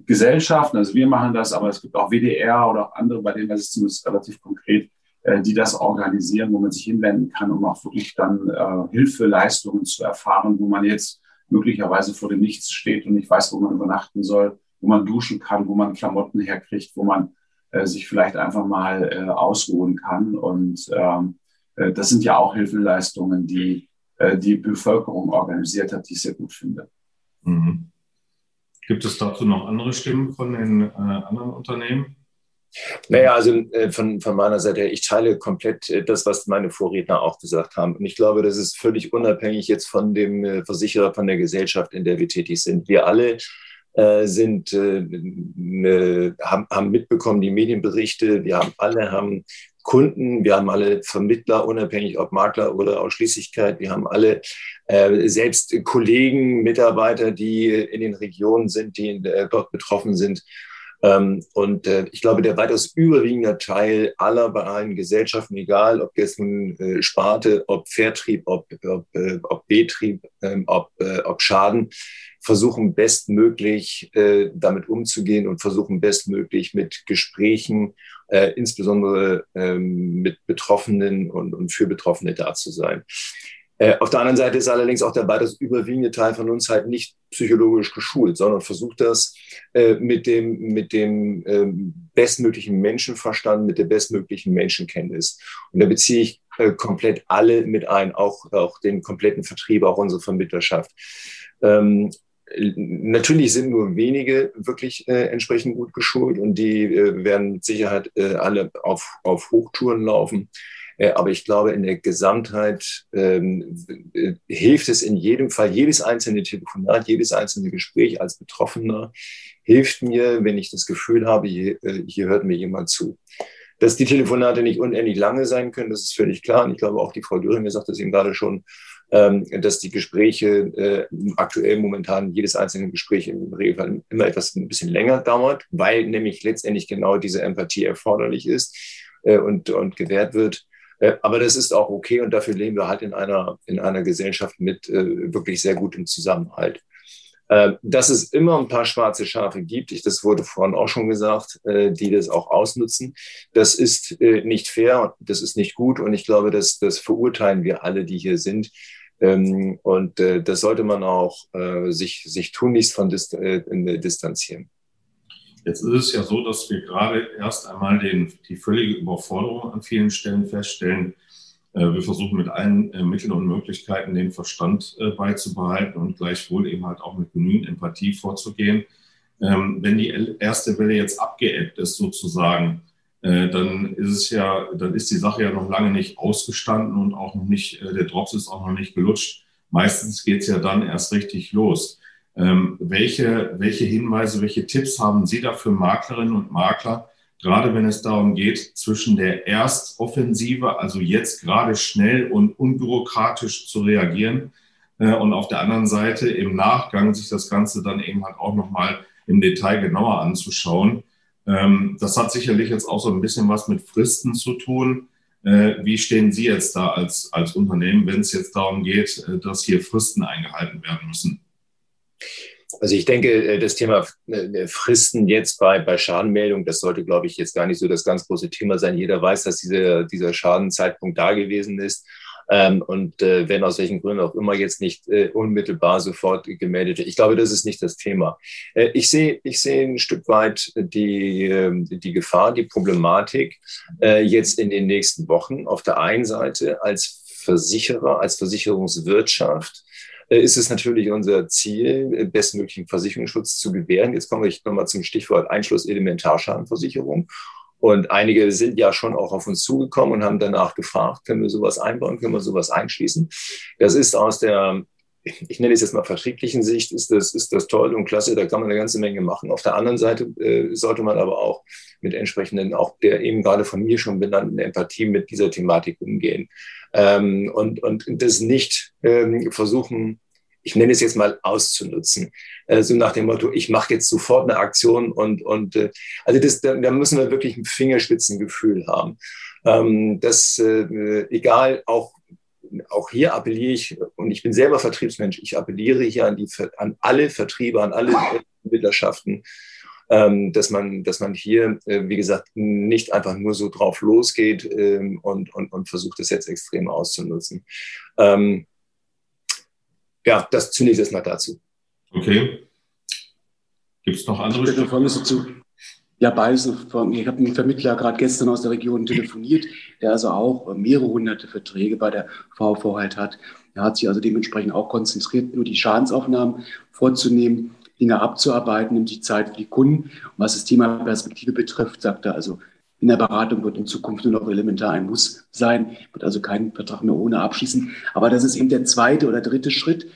Gesellschaften, also wir machen das, aber es gibt auch WDR oder auch andere, bei denen das ist zumindest relativ konkret, äh, die das organisieren, wo man sich hinwenden kann, um auch wirklich dann äh, Hilfeleistungen zu erfahren, wo man jetzt möglicherweise vor dem Nichts steht und nicht weiß, wo man übernachten soll, wo man duschen kann, wo man Klamotten herkriegt, wo man äh, sich vielleicht einfach mal ausruhen kann. Und ähm, äh, das sind ja auch Hilfeleistungen, die die Bevölkerung organisiert hat, die ich sehr gut finde. Mhm. Gibt es dazu noch andere Stimmen von den äh, anderen Unternehmen? Naja, also äh, von, von meiner Seite, ich teile komplett äh, das, was meine Vorredner auch gesagt haben. Und ich glaube, das ist völlig unabhängig jetzt von dem äh, Versicherer, von der Gesellschaft, in der wir tätig sind. Wir alle äh, sind, äh, haben, haben mitbekommen die Medienberichte. Wir haben alle haben Kunden, wir haben alle Vermittler, unabhängig ob Makler oder Ausschließlichkeit, wir haben alle äh, selbst Kollegen, Mitarbeiter, die in den Regionen sind, die äh, dort betroffen sind. Ähm, und äh, ich glaube, der weitaus überwiegende Teil aller bei allen Gesellschaften, egal ob jetzt nun äh, Sparte, ob Vertrieb, ob, ob, äh, ob Betrieb, ähm, ob, äh, ob Schaden, versuchen bestmöglich äh, damit umzugehen und versuchen bestmöglich mit Gesprächen, äh, insbesondere ähm, mit Betroffenen und, und für Betroffene da zu sein. Äh, auf der anderen Seite ist allerdings auch der weitaus überwiegende Teil von uns halt nicht psychologisch geschult, sondern versucht das äh, mit dem, mit dem ähm, bestmöglichen Menschenverstand, mit der bestmöglichen Menschenkenntnis. Und da beziehe ich äh, komplett alle mit ein, auch, auch den kompletten Vertrieb, auch unsere Vermittlerschaft. Ähm, Natürlich sind nur wenige wirklich äh, entsprechend gut geschult und die äh, werden mit Sicherheit äh, alle auf, auf Hochtouren laufen. Äh, aber ich glaube, in der Gesamtheit ähm, äh, hilft es in jedem Fall, jedes einzelne Telefonat, jedes einzelne Gespräch als Betroffener hilft mir, wenn ich das Gefühl habe, hier, äh, hier hört mir jemand zu. Dass die Telefonate nicht unendlich lange sein können, das ist völlig klar. Und ich glaube, auch die Frau Döring sagt das eben gerade schon, dass die Gespräche äh, aktuell momentan jedes einzelne Gespräch im Regelfall immer etwas ein bisschen länger dauert, weil nämlich letztendlich genau diese Empathie erforderlich ist äh, und, und gewährt wird. Äh, aber das ist auch okay und dafür leben wir halt in einer, in einer Gesellschaft mit äh, wirklich sehr gutem Zusammenhalt. Äh, dass es immer ein paar schwarze Schafe gibt, ich, das wurde vorhin auch schon gesagt, äh, die das auch ausnutzen, das ist äh, nicht fair, das ist nicht gut und ich glaube, das, das verurteilen wir alle, die hier sind. Ähm, und das sollte man auch sich, sich tunlichst von distanzieren. Jetzt ist es ja so, dass wir gerade erst einmal den, die völlige Überforderung an vielen Stellen feststellen. Äh, wir versuchen mit allen äh, Mitteln und Möglichkeiten den Verstand äh, beizubehalten und gleichwohl eben halt auch mit genügend Empathie vorzugehen. Ähm, wenn die erste Welle jetzt abgeebbt ist sozusagen, dann ist es ja, dann ist die Sache ja noch lange nicht ausgestanden und auch noch nicht, der Drops ist auch noch nicht gelutscht. Meistens geht es ja dann erst richtig los. Ähm, welche, welche Hinweise, welche Tipps haben Sie da für Maklerinnen und Makler, gerade wenn es darum geht, zwischen der Erstoffensive, also jetzt gerade schnell und unbürokratisch zu reagieren, äh, und auf der anderen Seite im Nachgang sich das Ganze dann eben halt auch nochmal im Detail genauer anzuschauen. Ähm, das hat sicherlich jetzt auch so ein bisschen was mit Fristen zu tun. Äh, wie stehen Sie jetzt da als, als Unternehmen, wenn es jetzt darum geht, äh, dass hier Fristen eingehalten werden müssen? Also ich denke, äh, das Thema äh, Fristen jetzt bei, bei Schadenmeldung, das sollte, glaube ich, jetzt gar nicht so das ganz große Thema sein. Jeder weiß, dass dieser, dieser Schadenzeitpunkt da gewesen ist. Ähm, und äh, wenn aus welchen Gründen auch immer jetzt nicht äh, unmittelbar sofort gemeldet wird. Ich glaube, das ist nicht das Thema. Äh, ich sehe ich sehe ein Stück weit die, ähm, die Gefahr, die Problematik äh, jetzt in den nächsten Wochen auf der einen Seite als Versicherer, als Versicherungswirtschaft äh, ist es natürlich unser Ziel, äh, bestmöglichen Versicherungsschutz zu gewähren. Jetzt komme ich nochmal zum Stichwort Einschluss Elementarschadenversicherung. Und einige sind ja schon auch auf uns zugekommen und haben danach gefragt, können wir sowas einbauen, können wir sowas einschließen. Das ist aus der, ich nenne es jetzt mal vertrieblichen Sicht, ist das, ist das toll und klasse, da kann man eine ganze Menge machen. Auf der anderen Seite äh, sollte man aber auch mit entsprechenden, auch der eben gerade von mir schon benannten Empathie mit dieser Thematik umgehen ähm, und, und das nicht ähm, versuchen, ich nenne es jetzt mal auszunutzen. Äh, so nach dem Motto, ich mache jetzt sofort eine Aktion und, und äh, also das, da, da müssen wir wirklich ein Fingerspitzengefühl haben. Ähm, das, äh, egal, auch, auch hier appelliere ich, und ich bin selber Vertriebsmensch, ich appelliere hier an, die, an alle Vertriebe, an alle Mitgliederschaften, ähm, dass, man, dass man hier, äh, wie gesagt, nicht einfach nur so drauf losgeht ähm, und, und, und versucht, das jetzt extrem auszunutzen. Ähm, ja, das zunächst erstmal dazu. Okay. Gibt es noch andere? Dazu. Ja, beides. Ich habe mit einem Vermittler gerade gestern aus der Region telefoniert, der also auch mehrere hunderte Verträge bei der VV halt hat. Er hat sich also dementsprechend auch konzentriert, nur die Schadensaufnahmen vorzunehmen Dinge abzuarbeiten, nimmt sich Zeit für die Kunden. Und was das Thema Perspektive betrifft, sagt er also, in der Beratung wird in Zukunft nur noch elementar ein Muss sein, wird also keinen Vertrag mehr ohne abschließen. Aber das ist eben der zweite oder dritte Schritt.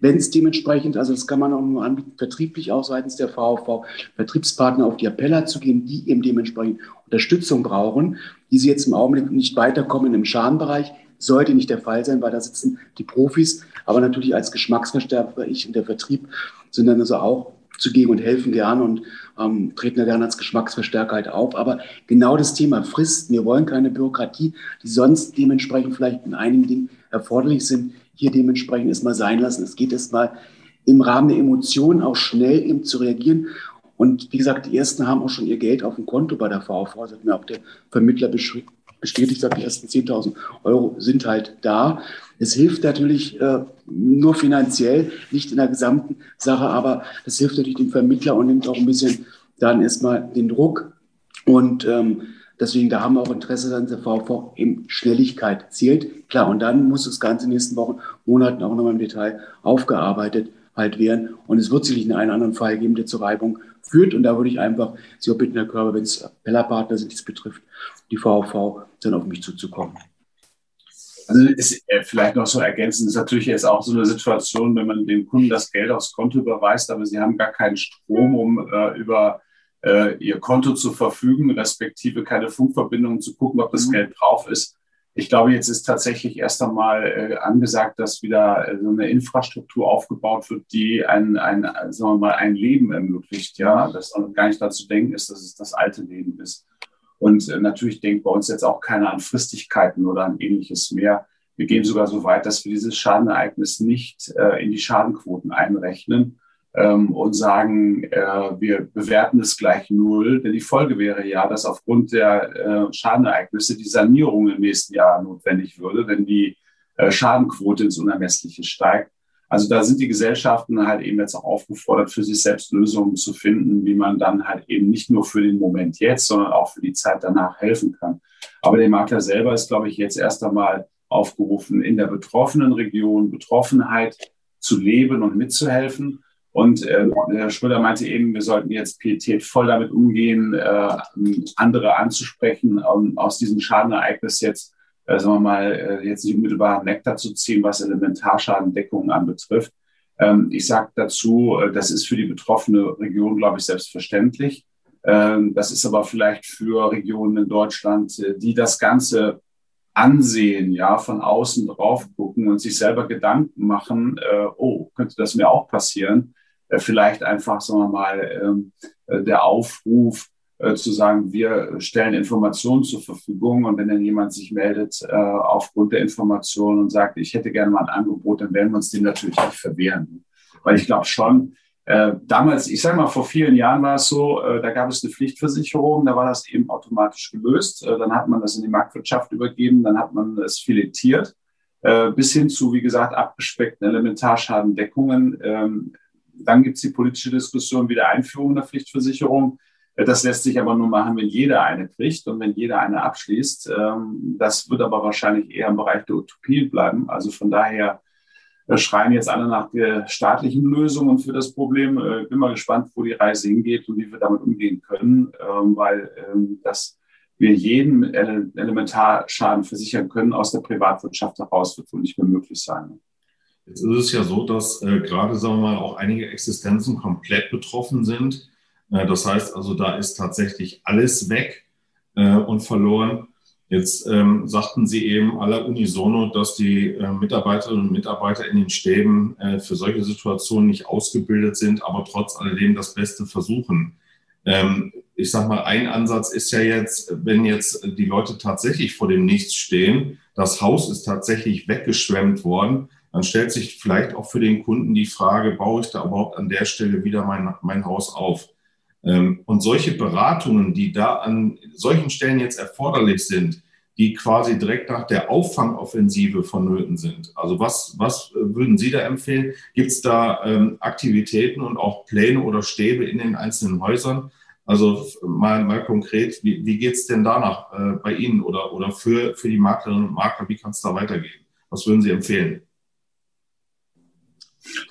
Wenn es dementsprechend, also das kann man auch nur anbieten, vertrieblich auch seitens der VV, Vertriebspartner auf die Appeller zu gehen, die eben dementsprechend Unterstützung brauchen, die sie jetzt im Augenblick nicht weiterkommen im Schadenbereich, sollte nicht der Fall sein, weil da sitzen die Profis, aber natürlich als Geschmacksverstärker, ich und der Vertrieb sind dann also auch zugegen und helfen gerne und ähm, treten da gerne als Geschmacksverstärker halt auf. Aber genau das Thema Fristen, wir wollen keine Bürokratie, die sonst dementsprechend vielleicht in einigen Dingen erforderlich sind, hier dementsprechend erstmal sein lassen. Es geht erstmal im Rahmen der Emotionen auch schnell eben zu reagieren. Und wie gesagt, die ersten haben auch schon ihr Geld auf dem Konto bei der VV, das hat mir auch der Vermittler bestätigt, sagt, die ersten 10.000 Euro sind halt da. Es hilft natürlich äh, nur finanziell, nicht in der gesamten Sache, aber das hilft natürlich dem Vermittler und nimmt auch ein bisschen dann erstmal den Druck. Und ähm, deswegen, da haben wir auch Interesse an der VV, eben Schnelligkeit zählt. Klar, und dann muss das Ganze in den nächsten Wochen, Monaten auch nochmal im Detail aufgearbeitet halt werden. Und es wird sicherlich einen anderen Fall geben, der zur Reibung führt. Und da würde ich einfach Sie auch bitten, Herr Körber, wenn es Appellerpartner sind, die es betrifft, die VV, dann auf mich zuzukommen. Also ist äh, vielleicht noch so ergänzend, ist natürlich jetzt auch so eine Situation, wenn man dem Kunden das Geld aufs Konto überweist, aber sie haben gar keinen Strom, um äh, über äh, ihr Konto zu verfügen, respektive keine Funkverbindung zu gucken, ob das mhm. Geld drauf ist. ich glaube, jetzt ist tatsächlich erst einmal äh, angesagt, dass wieder äh, so eine Infrastruktur aufgebaut wird, die ein, ein, sagen wir mal, ein Leben ermöglicht. Ja, dass gar nicht dazu denken ist, dass es das alte Leben ist. Und äh, natürlich denkt bei uns jetzt auch keiner an Fristigkeiten oder an ähnliches mehr. Wir gehen sogar so weit, dass wir dieses Schadenereignis nicht äh, in die Schadenquoten einrechnen, ähm, und sagen, äh, wir bewerten es gleich null. Denn die Folge wäre ja, dass aufgrund der Schadenereignisse die Sanierung im nächsten Jahr notwendig würde, wenn die Schadenquote ins Unermessliche steigt. Also da sind die Gesellschaften halt eben jetzt auch aufgefordert, für sich selbst Lösungen zu finden, wie man dann halt eben nicht nur für den Moment jetzt, sondern auch für die Zeit danach helfen kann. Aber der Makler selber ist, glaube ich, jetzt erst einmal aufgerufen, in der betroffenen Region Betroffenheit zu leben und mitzuhelfen und äh, Herr Schröder meinte eben, wir sollten jetzt Pietät voll damit umgehen, äh, andere anzusprechen, um aus diesem Schadenereignis jetzt, äh, sagen wir mal, äh, jetzt nicht unmittelbar Nektar zu ziehen, was Elementarschadendeckung anbetrifft. Ähm, ich sage dazu, äh, das ist für die betroffene Region, glaube ich, selbstverständlich. Ähm, das ist aber vielleicht für Regionen in Deutschland, äh, die das Ganze ansehen, ja, von außen drauf gucken und sich selber Gedanken machen, äh, oh, könnte das mir auch passieren? Äh, vielleicht einfach, sagen wir mal, ähm, äh, der Aufruf äh, zu sagen, wir stellen Informationen zur Verfügung und wenn dann jemand sich meldet aufgrund der Informationen und sagt, ich hätte gerne mal ein Angebot, dann werden wir uns dem natürlich nicht verwehren. Weil ich glaube schon, damals, ich sage mal, vor vielen Jahren war es so, da gab es eine Pflichtversicherung, da war das eben automatisch gelöst. dann hat man das in die Marktwirtschaft übergeben, dann hat man es filetiert bis hin zu, wie gesagt, abgespeckten Elementarschadendeckungen. Ähm, dann gibt es die politische Diskussion wie der Einführung der Pflichtversicherung. Äh, das lässt sich aber nur machen, wenn jeder eine kriegt und wenn jeder eine abschließt. Ähm, das wird aber wahrscheinlich eher im Bereich der Utopie bleiben. Also von daher äh, schreien jetzt alle nach der staatlichen Lösungen für das Problem. Ich äh, bin mal gespannt, wo die Reise hingeht und wie wir damit umgehen können, ähm, weil ähm, das wir jeden Elementarschaden versichern können aus der Privatwirtschaft heraus, wird wohl nicht mehr möglich sein. Jetzt ist es ja so, dass äh, gerade, sagen wir mal, auch einige Existenzen komplett betroffen sind. Äh, das heißt also, da ist tatsächlich alles weg äh, und verloren. Jetzt ähm, sagten Sie eben aller unisono, dass die äh, Mitarbeiterinnen und Mitarbeiter in den Stäben äh, für solche Situationen nicht ausgebildet sind, aber trotz alledem das Beste versuchen. Ähm, ich sage mal, ein Ansatz ist ja jetzt, wenn jetzt die Leute tatsächlich vor dem Nichts stehen, das Haus ist tatsächlich weggeschwemmt worden, dann stellt sich vielleicht auch für den Kunden die Frage, baue ich da überhaupt an der Stelle wieder mein, mein Haus auf? Ähm, und solche Beratungen, die da an solchen Stellen jetzt erforderlich sind, die quasi direkt nach der Auffangoffensive vonnöten sind. Also was, was würden Sie da empfehlen? Gibt es da ähm, Aktivitäten und auch Pläne oder Stäbe in den einzelnen Häusern? Also mal, mal konkret, wie, wie geht es denn danach äh, bei Ihnen oder, oder für, für die Maklerinnen und Makler? Wie kann es da weitergehen? Was würden Sie empfehlen?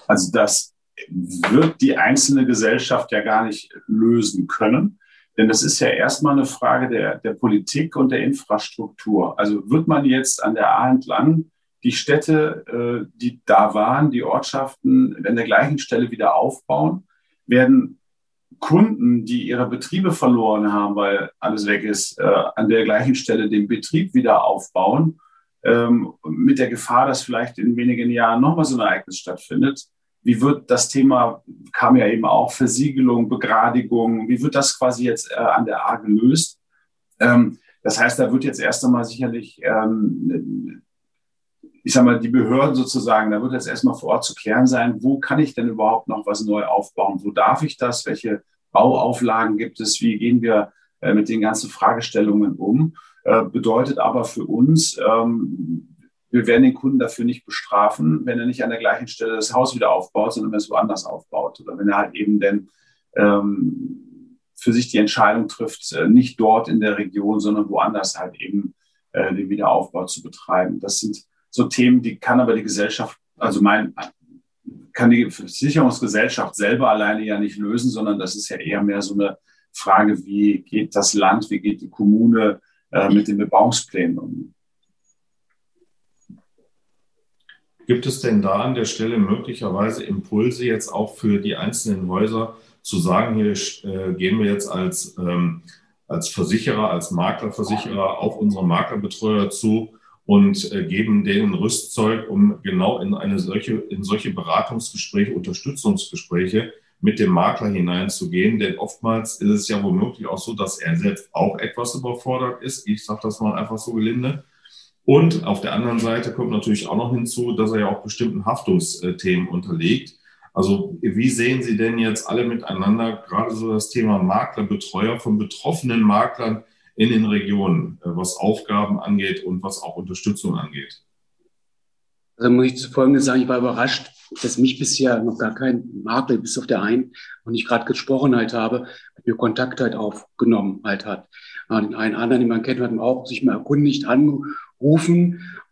Also das wird die einzelne Gesellschaft ja gar nicht lösen können. Denn das ist ja erstmal eine Frage der, der Politik und der Infrastruktur. Also wird man jetzt an der A entlang die Städte, äh, die da waren, die Ortschaften an der gleichen Stelle wieder aufbauen, werden Kunden, die ihre Betriebe verloren haben, weil alles weg ist, äh, an der gleichen Stelle den Betrieb wieder aufbauen ähm, mit der Gefahr, dass vielleicht in wenigen Jahren nochmal so ein Ereignis stattfindet. Wie wird das Thema, kam ja eben auch, Versiegelung, Begradigung, wie wird das quasi jetzt äh, an der A gelöst? Ähm, das heißt, da wird jetzt erst einmal sicherlich, ähm, ich sage mal, die Behörden sozusagen, da wird jetzt erstmal vor Ort zu klären sein, wo kann ich denn überhaupt noch was neu aufbauen? Wo darf ich das? Welche Bauauflagen gibt es? Wie gehen wir äh, mit den ganzen Fragestellungen um? Äh, bedeutet aber für uns, ähm, wir werden den Kunden dafür nicht bestrafen, wenn er nicht an der gleichen Stelle das Haus wieder aufbaut, sondern wenn er es woanders aufbaut. Oder wenn er halt eben denn ähm, für sich die Entscheidung trifft, äh, nicht dort in der Region, sondern woanders halt eben äh, den Wiederaufbau zu betreiben. Das sind so Themen, die kann aber die Gesellschaft, also mein, kann die Versicherungsgesellschaft selber alleine ja nicht lösen, sondern das ist ja eher mehr so eine Frage, wie geht das Land, wie geht die Kommune äh, mit den Bebauungsplänen um. Gibt es denn da an der Stelle möglicherweise Impulse jetzt auch für die einzelnen Häuser zu sagen, hier äh, gehen wir jetzt als, ähm, als Versicherer, als Maklerversicherer auf unsere Maklerbetreuer zu und äh, geben denen Rüstzeug, um genau in eine solche, in solche Beratungsgespräche, Unterstützungsgespräche mit dem Makler hineinzugehen. Denn oftmals ist es ja womöglich auch so, dass er selbst auch etwas überfordert ist. Ich sage das mal einfach so gelinde. Und auf der anderen Seite kommt natürlich auch noch hinzu, dass er ja auch bestimmten Haftungsthemen unterliegt. Also wie sehen Sie denn jetzt alle miteinander gerade so das Thema Maklerbetreuer von betroffenen Maklern in den Regionen, äh, was Aufgaben angeht und was auch Unterstützung angeht? Also muss ich Folgendes sagen, ich war überrascht, dass mich bisher noch gar kein Makler, bis auf der einen, und ich gerade gesprochen halt habe, mit mir Kontakt halt aufgenommen halt hat. Den einen anderen, den man kennt, hat auch sich mal erkundigt, angerufen.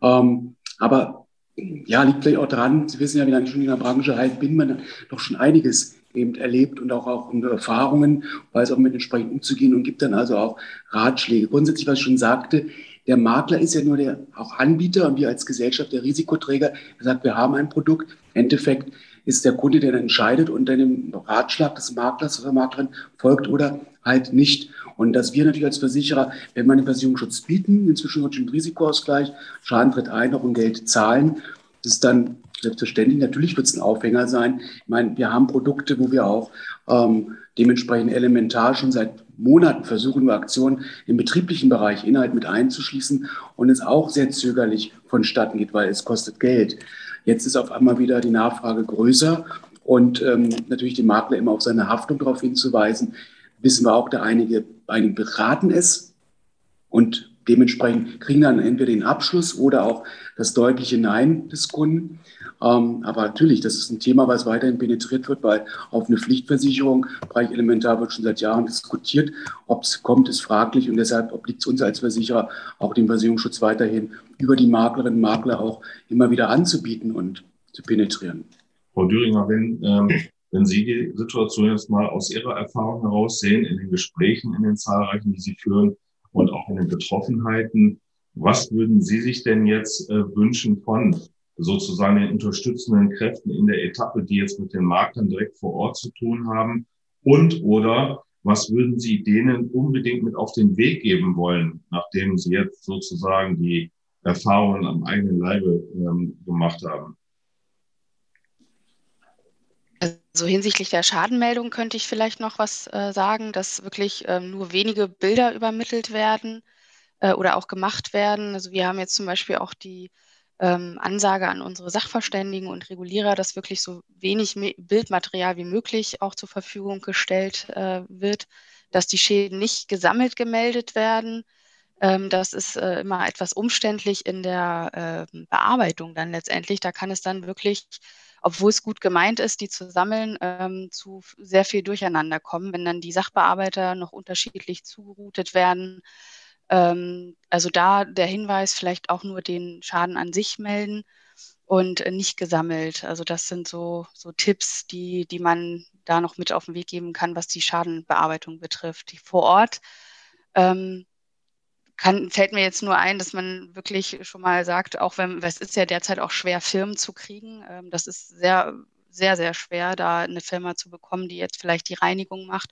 Ähm, aber ja, liegt vielleicht auch dran, Sie wissen ja, wie lange ich schon in der Branche halt bin, man doch schon einiges eben erlebt und auch, auch Erfahrungen, weiß auch mit entsprechend umzugehen und gibt dann also auch Ratschläge. Grundsätzlich, was ich schon sagte, der Makler ist ja nur der auch Anbieter und wir als Gesellschaft der Risikoträger. Er sagt, wir haben ein Produkt. Im Endeffekt ist der Kunde, der dann entscheidet und dann dem Ratschlag des Maklers oder Maklerin folgt oder halt nicht. Und dass wir natürlich als Versicherer, wenn wir einen Versicherungsschutz bieten, inzwischen einen Risikoausgleich, Schaden tritt ein, auch ein Geld zahlen, das ist dann selbstverständlich, natürlich wird es ein Aufhänger sein. Ich meine, wir haben Produkte, wo wir auch ähm, dementsprechend elementar schon seit Monaten versuchen wir Aktionen im betrieblichen Bereich Inhalt mit einzuschließen und es auch sehr zögerlich vonstatten geht, weil es kostet Geld. Jetzt ist auf einmal wieder die Nachfrage größer und ähm, natürlich den Makler immer auf seine Haftung darauf hinzuweisen, wissen wir auch, da einige, einige beraten es und dementsprechend kriegen dann entweder den Abschluss oder auch das deutliche Nein des Kunden. Ähm, aber natürlich, das ist ein Thema, was weiterhin penetriert wird, weil auf eine Pflichtversicherung, Bereich Elementar wird schon seit Jahren diskutiert. Ob es kommt, ist fraglich und deshalb obliegt es uns als Versicherer, auch den Versicherungsschutz weiterhin über die Maklerinnen und Makler auch immer wieder anzubieten und zu penetrieren. Frau Düringer, wenn, ähm, wenn Sie die Situation jetzt mal aus Ihrer Erfahrung heraus sehen, in den Gesprächen, in den zahlreichen, die Sie führen und auch in den Betroffenheiten, was würden Sie sich denn jetzt äh, wünschen von sozusagen den unterstützenden Kräften in der Etappe, die jetzt mit den Maklern direkt vor Ort zu tun haben? Und oder was würden Sie denen unbedingt mit auf den Weg geben wollen, nachdem Sie jetzt sozusagen die Erfahrungen am eigenen Leibe ähm, gemacht haben? Also hinsichtlich der Schadenmeldung könnte ich vielleicht noch was äh, sagen, dass wirklich ähm, nur wenige Bilder übermittelt werden äh, oder auch gemacht werden. Also wir haben jetzt zum Beispiel auch die ähm, Ansage an unsere Sachverständigen und Regulierer, dass wirklich so wenig Bildmaterial wie möglich auch zur Verfügung gestellt äh, wird, dass die Schäden nicht gesammelt gemeldet werden. Ähm, das ist äh, immer etwas umständlich in der äh, Bearbeitung dann letztendlich. Da kann es dann wirklich, obwohl es gut gemeint ist, die zu sammeln, ähm, zu sehr viel Durcheinander kommen, wenn dann die Sachbearbeiter noch unterschiedlich zugeroutet werden ähm, also da der Hinweis, vielleicht auch nur den Schaden an sich melden und äh, nicht gesammelt. Also das sind so, so Tipps, die, die man da noch mit auf den Weg geben kann, was die Schadenbearbeitung betrifft. Die vor Ort ähm, kann, fällt mir jetzt nur ein, dass man wirklich schon mal sagt, auch wenn, es ist ja derzeit auch schwer, Firmen zu kriegen. Ähm, das ist sehr, sehr, sehr schwer, da eine Firma zu bekommen, die jetzt vielleicht die Reinigung macht,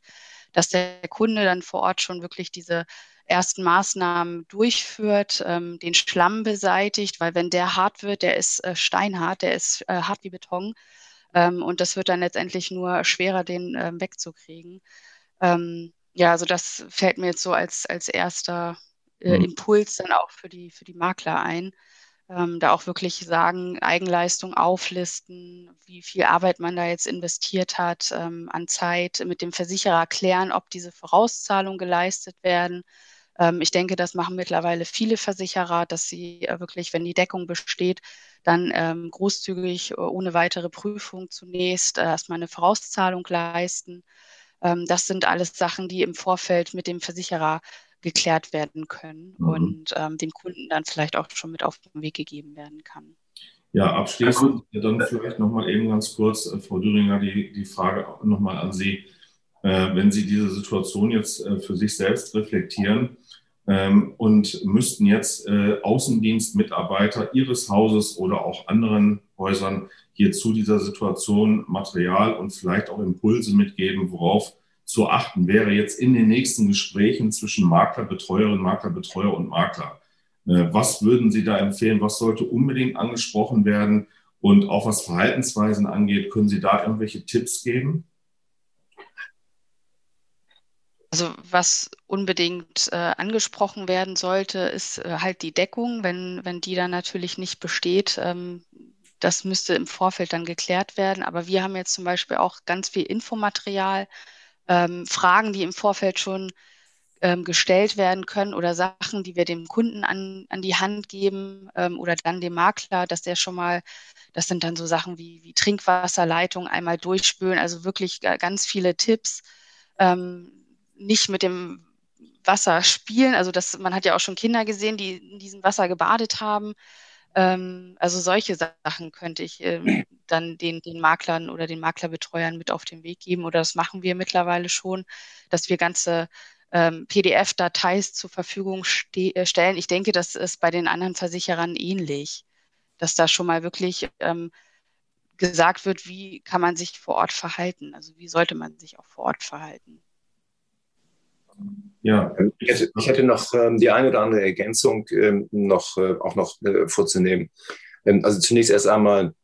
dass der Kunde dann vor Ort schon wirklich diese ersten Maßnahmen durchführt, ähm, den Schlamm beseitigt, weil wenn der hart wird, der ist äh, steinhart, der ist äh, hart wie Beton. Ähm, und das wird dann letztendlich nur schwerer, den äh, wegzukriegen. Ähm, ja, also das fällt mir jetzt so als, als erster äh, mhm. Impuls dann auch für die, für die Makler ein. Ähm, da auch wirklich sagen, Eigenleistung auflisten, wie viel Arbeit man da jetzt investiert hat ähm, an Zeit, mit dem Versicherer klären, ob diese Vorauszahlungen geleistet werden. Ähm, ich denke, das machen mittlerweile viele Versicherer, dass sie äh, wirklich, wenn die Deckung besteht, dann ähm, großzügig äh, ohne weitere Prüfung zunächst äh, erstmal eine Vorauszahlung leisten. Ähm, das sind alles Sachen, die im Vorfeld mit dem Versicherer geklärt werden können mhm. und ähm, dem Kunden dann vielleicht auch schon mit auf den Weg gegeben werden kann. Ja, abschließend dann vielleicht nochmal eben ganz kurz, äh, Frau Düringer, die, die Frage nochmal an Sie. Äh, wenn Sie diese Situation jetzt äh, für sich selbst reflektieren, ähm, und müssten jetzt äh, Außendienstmitarbeiter Ihres Hauses oder auch anderen Häusern hier zu dieser Situation Material und vielleicht auch Impulse mitgeben, worauf zu achten wäre jetzt in den nächsten Gesprächen zwischen Makler, Betreuerin, Makler, Betreuer und Makler. Äh, was würden Sie da empfehlen? Was sollte unbedingt angesprochen werden? Und auch was Verhaltensweisen angeht, können Sie da irgendwelche Tipps geben? Also was unbedingt äh, angesprochen werden sollte, ist äh, halt die Deckung. Wenn, wenn die dann natürlich nicht besteht, ähm, das müsste im Vorfeld dann geklärt werden. Aber wir haben jetzt zum Beispiel auch ganz viel Infomaterial, ähm, Fragen, die im Vorfeld schon ähm, gestellt werden können oder Sachen, die wir dem Kunden an, an die Hand geben ähm, oder dann dem Makler, dass der schon mal, das sind dann so Sachen wie, wie Trinkwasserleitung einmal durchspülen, also wirklich ganz viele Tipps. Ähm, nicht mit dem Wasser spielen. Also das, man hat ja auch schon Kinder gesehen, die in diesem Wasser gebadet haben. Ähm, also solche Sachen könnte ich ähm, dann den, den Maklern oder den Maklerbetreuern mit auf den Weg geben. Oder das machen wir mittlerweile schon, dass wir ganze ähm, PDF-Dateis zur Verfügung äh, stellen. Ich denke, das ist bei den anderen Versicherern ähnlich, dass da schon mal wirklich ähm, gesagt wird, wie kann man sich vor Ort verhalten. Also wie sollte man sich auch vor Ort verhalten. Ja, ich hätte, ich hätte noch ähm, die eine oder andere Ergänzung ähm, noch, äh, auch noch äh, vorzunehmen. Ähm, also zunächst erst einmal,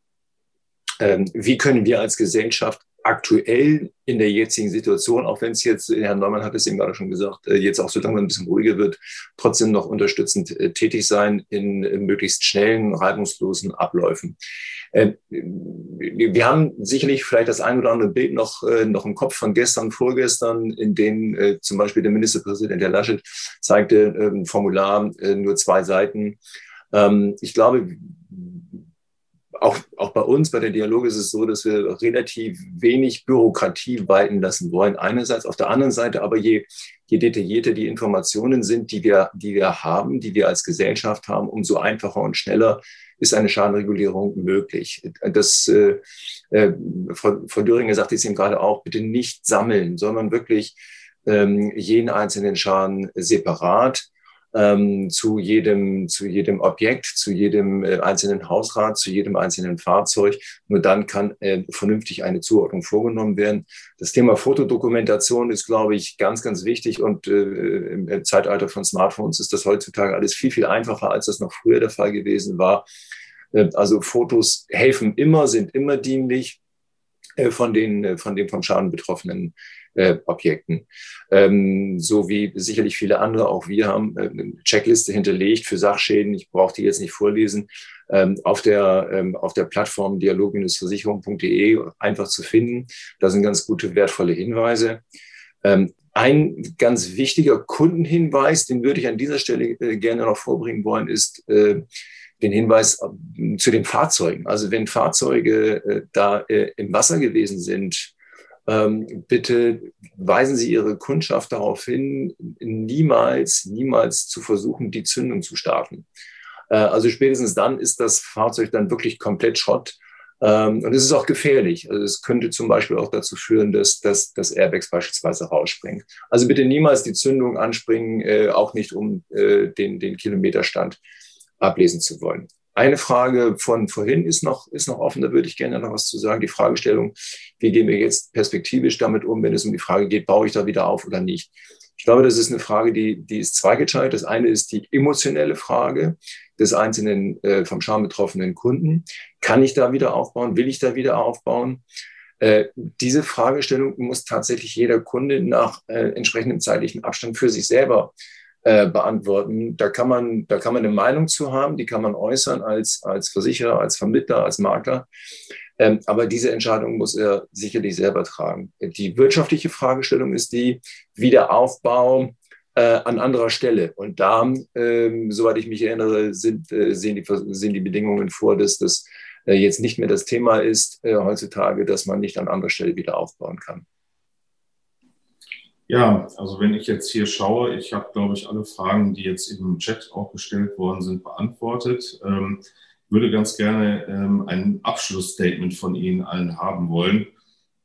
ähm, wie können wir als Gesellschaft aktuell in der jetzigen Situation, auch wenn es jetzt, Herr Neumann hat es eben gerade schon gesagt, äh, jetzt auch so lange ein bisschen ruhiger wird, trotzdem noch unterstützend äh, tätig sein in möglichst schnellen, reibungslosen Abläufen. Ähm, wir haben sicherlich vielleicht das ein oder andere Bild noch, äh, noch im Kopf von gestern, vorgestern, in dem zum Beispiel der Ministerpräsident, Herr Laschet, zeigte ein ähm, Formular, nur zwei Seiten. Ähm, ich glaube, auch, auch bei uns, bei der Dialog ist es so, dass wir relativ wenig Bürokratie walten lassen wollen. Einerseits, auf der anderen Seite aber je, je detaillierter die Informationen sind, die wir, die wir haben, die wir als Gesellschaft haben, umso einfacher und schneller ist eine Schadenregulierung möglich. Das, äh, äh, Frau, Frau Döringer sagte es eben gerade auch, bitte nicht sammeln, sondern wirklich ähm, jeden einzelnen Schaden separat ähm, zu, jedem, zu jedem Objekt, zu jedem äh, einzelnen Hausrat, zu jedem einzelnen Fahrzeug. Nur dann kann äh, vernünftig eine Zuordnung vorgenommen werden. Das Thema Fotodokumentation ist, glaube ich, ganz, ganz wichtig und äh, im Zeitalter von Smartphones ist das heutzutage alles viel, viel einfacher, als das noch früher der Fall gewesen war. Äh, also Fotos helfen immer, sind immer dienlich äh, von den, von den vom Schaden betroffenen äh, Objekten. Ähm, so wie sicherlich viele andere, auch wir haben äh, eine Checkliste hinterlegt für Sachschäden. Ich brauche die jetzt nicht vorlesen. Ähm, auf, der, ähm, auf der Plattform dialog-versicherung.de einfach zu finden. Da sind ganz gute, wertvolle Hinweise. Ähm, ein ganz wichtiger Kundenhinweis, den würde ich an dieser Stelle äh, gerne noch vorbringen wollen, ist äh, den Hinweis äh, zu den Fahrzeugen. Also wenn Fahrzeuge äh, da äh, im Wasser gewesen sind, ähm, bitte weisen Sie Ihre Kundschaft darauf hin, niemals, niemals zu versuchen, die Zündung zu starten. Äh, also spätestens dann ist das Fahrzeug dann wirklich komplett Schrott. Ähm, und es ist auch gefährlich. Also es könnte zum Beispiel auch dazu führen, dass, dass, dass Airbags beispielsweise rausspringen. Also bitte niemals die Zündung anspringen, äh, auch nicht um äh, den, den Kilometerstand ablesen zu wollen. Eine Frage von vorhin ist noch, ist noch offen, da würde ich gerne noch was zu sagen. Die Fragestellung, wie gehen wir jetzt perspektivisch damit um, wenn es um die Frage geht, baue ich da wieder auf oder nicht? Ich glaube, das ist eine Frage, die, die ist zweigeteilt. Das eine ist die emotionelle Frage des einzelnen äh, vom Schaden betroffenen Kunden. Kann ich da wieder aufbauen? Will ich da wieder aufbauen? Äh, diese Fragestellung muss tatsächlich jeder Kunde nach äh, entsprechendem zeitlichen Abstand für sich selber äh, beantworten. Da kann man, da kann man eine Meinung zu haben, die kann man äußern als, als Versicherer, als Vermittler, als Makler. Ähm, aber diese Entscheidung muss er sicherlich selber tragen. Die wirtschaftliche Fragestellung ist die Wiederaufbau äh, an anderer Stelle. Und da, ähm, soweit ich mich erinnere, sind, äh, sehen, die, sehen die Bedingungen vor, dass das äh, jetzt nicht mehr das Thema ist äh, heutzutage, dass man nicht an anderer Stelle wieder aufbauen kann. Ja, also wenn ich jetzt hier schaue, ich habe, glaube ich, alle Fragen, die jetzt im Chat auch gestellt worden sind, beantwortet. Ähm, würde ganz gerne ähm, ein Abschlussstatement von Ihnen allen haben wollen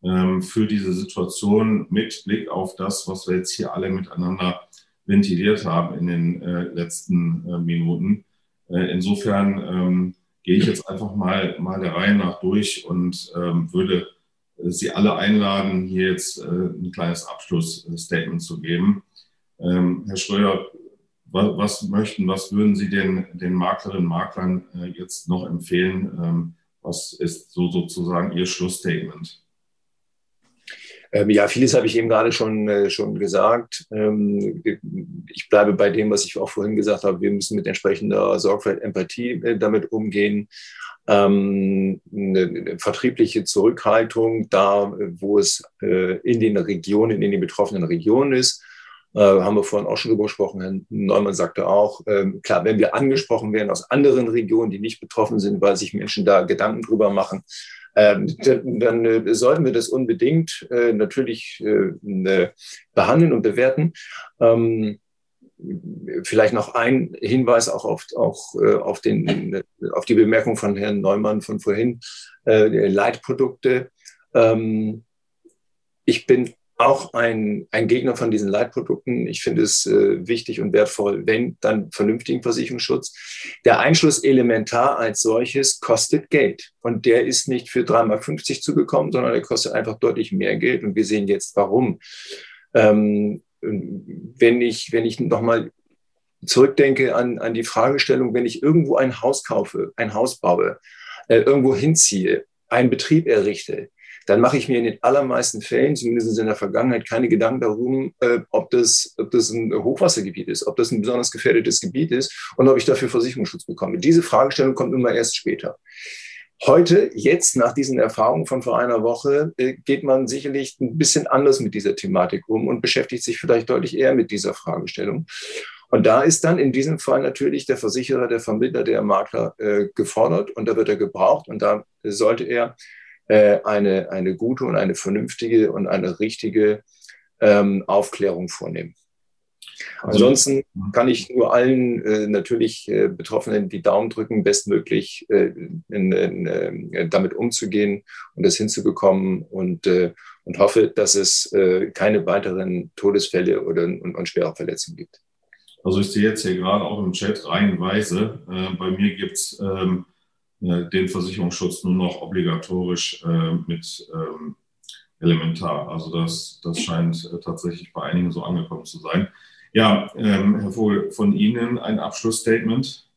ähm, für diese Situation mit Blick auf das, was wir jetzt hier alle miteinander ventiliert haben in den äh, letzten äh, Minuten. Äh, insofern ähm, gehe ich jetzt einfach mal, mal der Reihe nach durch und ähm, würde Sie alle einladen, hier jetzt äh, ein kleines Abschlussstatement zu geben. Ähm, Herr Schröder, was, möchten, was würden Sie den, den Maklerinnen und Maklern äh, jetzt noch empfehlen? Ähm, was ist so sozusagen Ihr Schlussstatement? Ähm, ja, vieles habe ich eben gerade schon, äh, schon gesagt. Ich bleibe bei dem, was ich auch vorhin gesagt habe. Wir müssen mit entsprechender Sorgfalt, Empathie äh, damit umgehen. Ähm, eine, vertriebliche Zurückhaltung da, wo es äh, in den Regionen, in den betroffenen Regionen ist. Äh, haben wir vorhin auch schon drüber gesprochen. Herr Neumann sagte auch, ähm, klar, wenn wir angesprochen werden aus anderen Regionen, die nicht betroffen sind, weil sich Menschen da Gedanken drüber machen, ähm, dann, dann äh, sollten wir das unbedingt äh, natürlich äh, ne, behandeln und bewerten. Ähm, vielleicht noch ein Hinweis auch auf, auch, äh, auf, den, auf die Bemerkung von Herrn Neumann von vorhin, äh, Leitprodukte. Ähm, ich bin auch ein, ein Gegner von diesen Leitprodukten. Ich finde es äh, wichtig und wertvoll, wenn dann vernünftigen Versicherungsschutz. Der Einschluss elementar als solches kostet Geld. Und der ist nicht für 3,50 Mark zugekommen, sondern der kostet einfach deutlich mehr Geld. Und wir sehen jetzt warum. Ähm, wenn ich, wenn ich nochmal zurückdenke an, an die Fragestellung, wenn ich irgendwo ein Haus kaufe, ein Haus baue, äh, irgendwo hinziehe, einen Betrieb errichte, dann mache ich mir in den allermeisten Fällen, zumindest in der Vergangenheit, keine Gedanken darum, äh, ob, das, ob das ein Hochwassergebiet ist, ob das ein besonders gefährdetes Gebiet ist und ob ich dafür Versicherungsschutz bekomme. Diese Fragestellung kommt immer erst später. Heute, jetzt nach diesen Erfahrungen von vor einer Woche, äh, geht man sicherlich ein bisschen anders mit dieser Thematik um und beschäftigt sich vielleicht deutlich eher mit dieser Fragestellung. Und da ist dann in diesem Fall natürlich der Versicherer, der Vermittler, der Makler äh, gefordert und da wird er gebraucht und da sollte er äh, eine, eine gute und eine vernünftige und eine richtige ähm, Aufklärung vornehmen. Also, Ansonsten kann ich nur allen äh, natürlich äh, Betroffenen die Daumen drücken, bestmöglich äh, in, in, äh, damit umzugehen und das hinzubekommen und, äh, und hoffe, dass es äh, keine weiteren Todesfälle oder und, und schwere Verletzungen gibt. Also ich sehe jetzt hier gerade auch im Chat reihenweise, bei mir gibt es ähm, äh, den Versicherungsschutz nur noch obligatorisch mit ähm, elementar. Also das, das scheint tatsächlich bei einigen so angekommen zu sein. Ja, ähm, Herr Vogel, von Ihnen ein Abschlussstatement.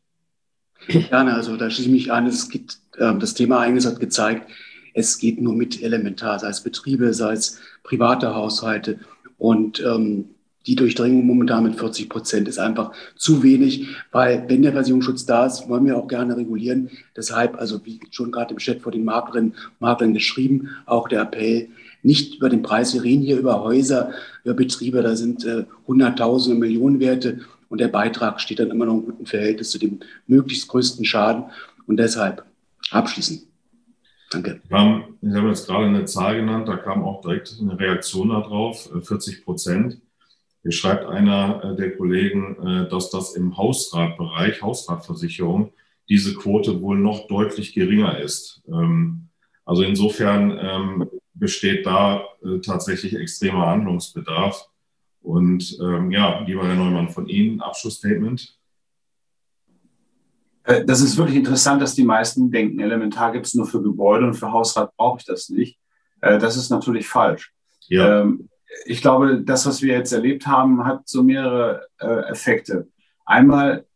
Gerne, also da schließe ich mich an. Es gibt, äh, das Thema Ereignis hat gezeigt, es geht nur mit elementar, sei es Betriebe, sei es private Haushalte. Und ähm, die Durchdringung momentan mit 40 Prozent ist einfach zu wenig, weil wenn der Versicherungsschutz da ist, wollen wir auch gerne regulieren. Deshalb, also wie schon gerade im Chat vor den Maklerinnen Maklern geschrieben, auch der Appell, nicht über den Preis, wir reden hier über Häuser, über Betriebe, da sind äh, Hunderttausende, Millionenwerte und der Beitrag steht dann immer noch im guten Verhältnis zu dem möglichst größten Schaden und deshalb abschließen. Danke. Haben, Sie haben jetzt gerade eine Zahl genannt, da kam auch direkt eine Reaktion darauf, 40 äh, Prozent. Hier schreibt einer äh, der Kollegen, äh, dass das im Hausratbereich, Hausratversicherung, diese Quote wohl noch deutlich geringer ist. Ähm, also insofern ähm, besteht da äh, tatsächlich extremer Handlungsbedarf. Und ähm, ja, lieber Herr Neumann, von Ihnen Abschlussstatement. Das ist wirklich interessant, dass die meisten denken, elementar gibt es nur für Gebäude und für Hausrat brauche ich das nicht. Das ist natürlich falsch. Ja ich glaube, das, was wir jetzt erlebt haben, hat so mehrere äh, Effekte. Einmal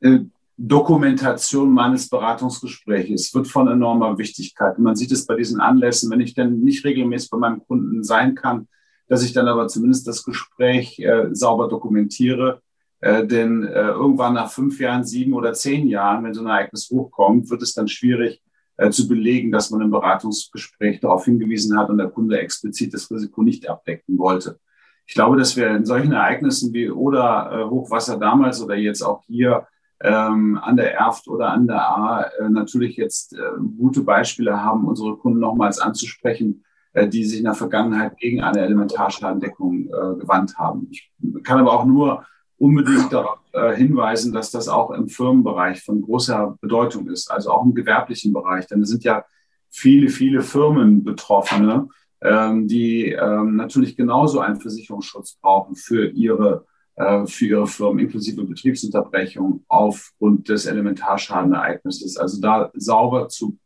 äh, Dokumentation meines Beratungsgesprächs wird von enormer Wichtigkeit. man sieht es bei diesen Anlässen, wenn ich dann nicht regelmäßig bei meinem Kunden sein kann, dass ich dann aber zumindest das Gespräch äh, sauber dokumentiere. Äh, denn äh, irgendwann nach fünf Jahren, sieben oder zehn Jahren, wenn so ein Ereignis hochkommt, wird es dann schwierig, äh, zu belegen, dass man im Beratungsgespräch darauf hingewiesen hat und der Kunde explizit das Risiko nicht abdecken wollte. Ich glaube, dass wir in solchen Ereignissen wie oder äh, Hochwasser damals oder jetzt auch hier ähm, an der Erft oder an der A äh, natürlich jetzt äh, gute Beispiele haben, unsere Kunden nochmals anzusprechen, äh, die sich in der Vergangenheit gegen eine Elementarschadendeckung äh, gewandt haben. Ich kann aber auch nur unbedingt darauf äh, hinweisen, dass das auch im Firmenbereich von großer Bedeutung ist, also auch im gewerblichen Bereich. Denn es sind ja viele, viele Firmen Betroffene, ähm, die ähm, natürlich genauso einen Versicherungsschutz brauchen für ihre, für ihre Firmen, inklusive Betriebsunterbrechung aufgrund des Elementarschadenereignisses. Also da sauber zu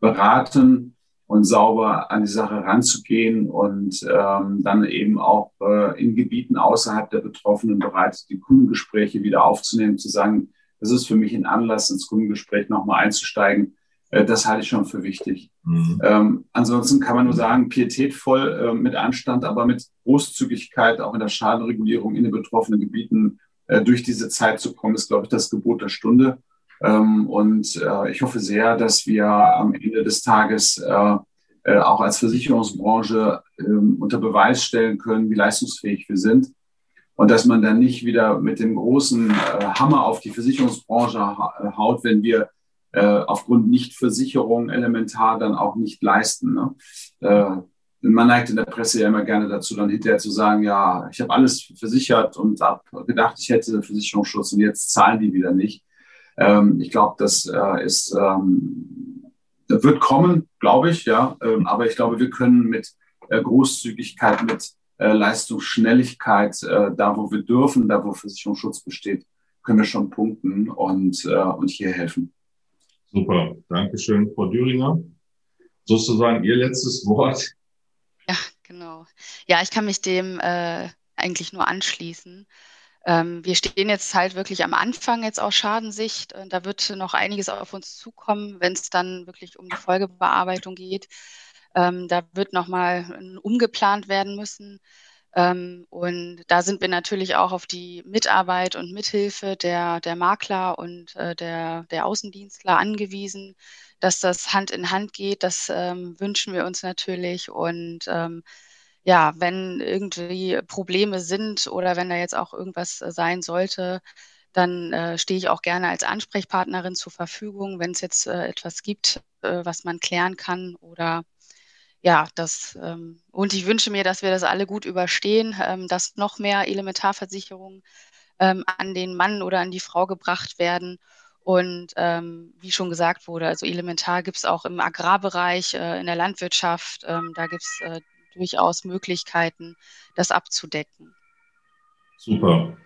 beraten und sauber an die Sache ranzugehen und ähm, dann eben auch äh, in Gebieten außerhalb der Betroffenen bereit, die Kundengespräche wieder aufzunehmen, zu sagen, das ist für mich ein Anlass, ins Kundengespräch nochmal einzusteigen. Äh, das halte ich schon für wichtig. Mhm. Ähm, ansonsten kann man nur sagen, pietätvoll äh, mit Anstand, aber mit Großzügigkeit auch in der Schadenregulierung in den betroffenen Gebieten äh, durch diese Zeit zu kommen, ist, glaube ich, das Gebot der Stunde. Ähm, und äh, ich hoffe sehr, dass wir am Ende des Tages äh, äh, auch als Versicherungsbranche ähm, unter Beweis stellen können, wie leistungsfähig wir sind. Und dass man dann nicht wieder mit dem großen Hammer auf die Versicherungsbranche haut, wenn wir aufgrund Nichtversicherung elementar dann auch nicht leisten. Ne? man neigt in der Presse ja immer gerne dazu, dann hinterher zu sagen, ja, ich habe alles versichert und habe gedacht, ich hätte Versicherungsschutz und jetzt zahlen die wieder nicht. Ähm, ich glaube, das äh, ist, ähm, wird kommen, glaube ich, ja. Ähm, aber ich glaube, wir können mit äh, Großzügigkeit, mit äh, Leistungsschnelligkeit, äh, da wo wir dürfen, da wo Versicherungsschutz besteht, können wir schon punkten und, äh, und hier helfen. Super, Dankeschön, Frau Düringer. Sozusagen Ihr letztes Wort. Ja, genau. Ja, ich kann mich dem äh, eigentlich nur anschließen. Ähm, wir stehen jetzt halt wirklich am Anfang jetzt aus Schadensicht. Äh, da wird noch einiges auf uns zukommen, wenn es dann wirklich um die Folgebearbeitung geht. Ähm, da wird nochmal umgeplant werden müssen. Ähm, und da sind wir natürlich auch auf die Mitarbeit und Mithilfe der, der Makler und äh, der, der Außendienstler angewiesen, dass das Hand in Hand geht. Das ähm, wünschen wir uns natürlich. Und ähm, ja, wenn irgendwie Probleme sind oder wenn da jetzt auch irgendwas äh, sein sollte, dann äh, stehe ich auch gerne als Ansprechpartnerin zur Verfügung, wenn es jetzt äh, etwas gibt, äh, was man klären kann oder ja, das ähm, und ich wünsche mir, dass wir das alle gut überstehen, ähm, dass noch mehr Elementarversicherungen ähm, an den Mann oder an die Frau gebracht werden. Und ähm, wie schon gesagt wurde, also elementar gibt es auch im Agrarbereich, äh, in der Landwirtschaft, ähm, da gibt es äh, durchaus Möglichkeiten, das abzudecken. Super.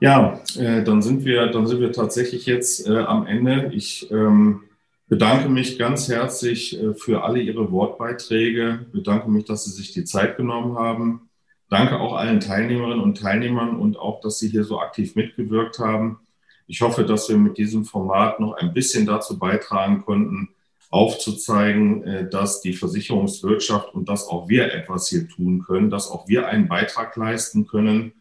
Ja, äh, dann sind wir, dann sind wir tatsächlich jetzt äh, am Ende. Ich ähm, bedanke mich ganz herzlich äh, für alle Ihre Wortbeiträge. Bedanke mich, dass Sie sich die Zeit genommen haben. Danke auch allen Teilnehmerinnen und Teilnehmern und auch, dass Sie hier so aktiv mitgewirkt haben. Ich hoffe, dass wir mit diesem Format noch ein bisschen dazu beitragen konnten, aufzuzeigen, äh, dass die Versicherungswirtschaft und dass auch wir etwas hier tun können, dass auch wir einen Beitrag leisten können,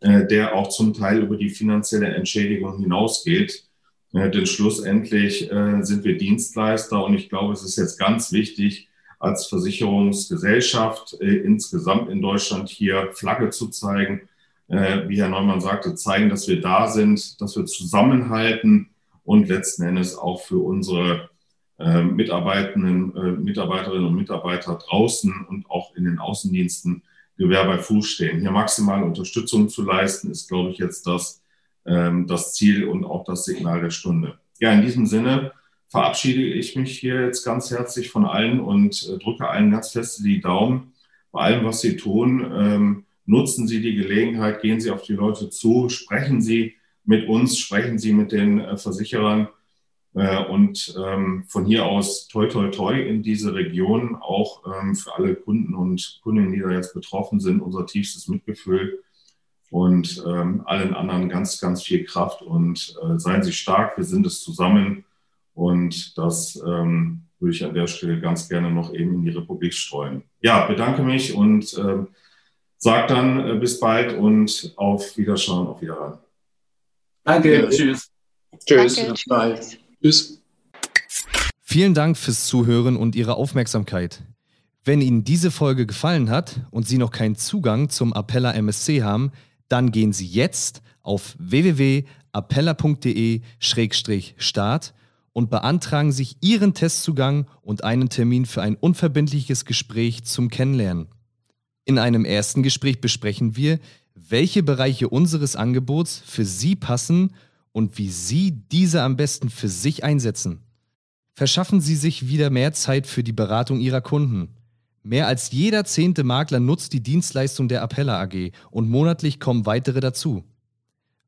äh, der auch zum Teil über die finanzielle Entschädigung hinausgeht. Äh, denn schlussendlich sind wir Dienstleister und ich glaube, es ist jetzt ganz wichtig, als Versicherungsgesellschaft insgesamt in Deutschland hier Flagge zu zeigen, wie Herr Neumann sagte, zeigen, dass wir da sind, dass wir zusammenhalten und letzten Endes auch für unsere äh, Mitarbeitenden, äh, Mitarbeiterinnen und Mitarbeiter draußen und auch in den Außendiensten Gewehr bei Fuß stehen. Hier maximale Unterstützung zu leisten, ist, glaube ich, jetzt das, das Ziel und auch das Signal der Stunde. Ja, in diesem Sinne verabschiede ich mich hier jetzt ganz herzlich von allen und äh, drücke allen ganz fest die Daumen bei allem, was Sie tun. Ähm, nutzen Sie die Gelegenheit, gehen Sie auf die Leute zu, sprechen Sie mit uns, sprechen Sie mit den äh, Versicherern äh, und ähm, von hier aus toi, toi, toi in diese Region, auch ähm, für alle Kunden und Kundinnen, die da jetzt betroffen sind, unser tiefstes Mitgefühl und ähm, allen anderen ganz, ganz viel Kraft und äh, seien Sie stark, wir sind es zusammen und das ähm, würde ich an der Stelle ganz gerne noch eben in die Republik streuen. Ja, bedanke mich und äh, sag dann äh, bis bald und auf Wiederschauen, auf Wiederhören. Danke, ja. tschüss. Tschüss. Danke, bis bald. Tschüss. Vielen Dank fürs Zuhören und Ihre Aufmerksamkeit. Wenn Ihnen diese Folge gefallen hat und Sie noch keinen Zugang zum Appella MSC haben, dann gehen Sie jetzt auf www.appella.de-start und beantragen sich Ihren Testzugang und einen Termin für ein unverbindliches Gespräch zum Kennenlernen. In einem ersten Gespräch besprechen wir, welche Bereiche unseres Angebots für Sie passen und wie Sie diese am besten für sich einsetzen. Verschaffen Sie sich wieder mehr Zeit für die Beratung Ihrer Kunden. Mehr als jeder zehnte Makler nutzt die Dienstleistung der Appella AG und monatlich kommen weitere dazu.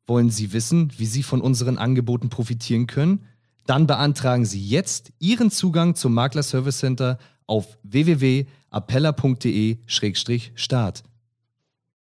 Wollen Sie wissen, wie Sie von unseren Angeboten profitieren können? Dann beantragen Sie jetzt Ihren Zugang zum Makler Service Center auf www.appella.de-start.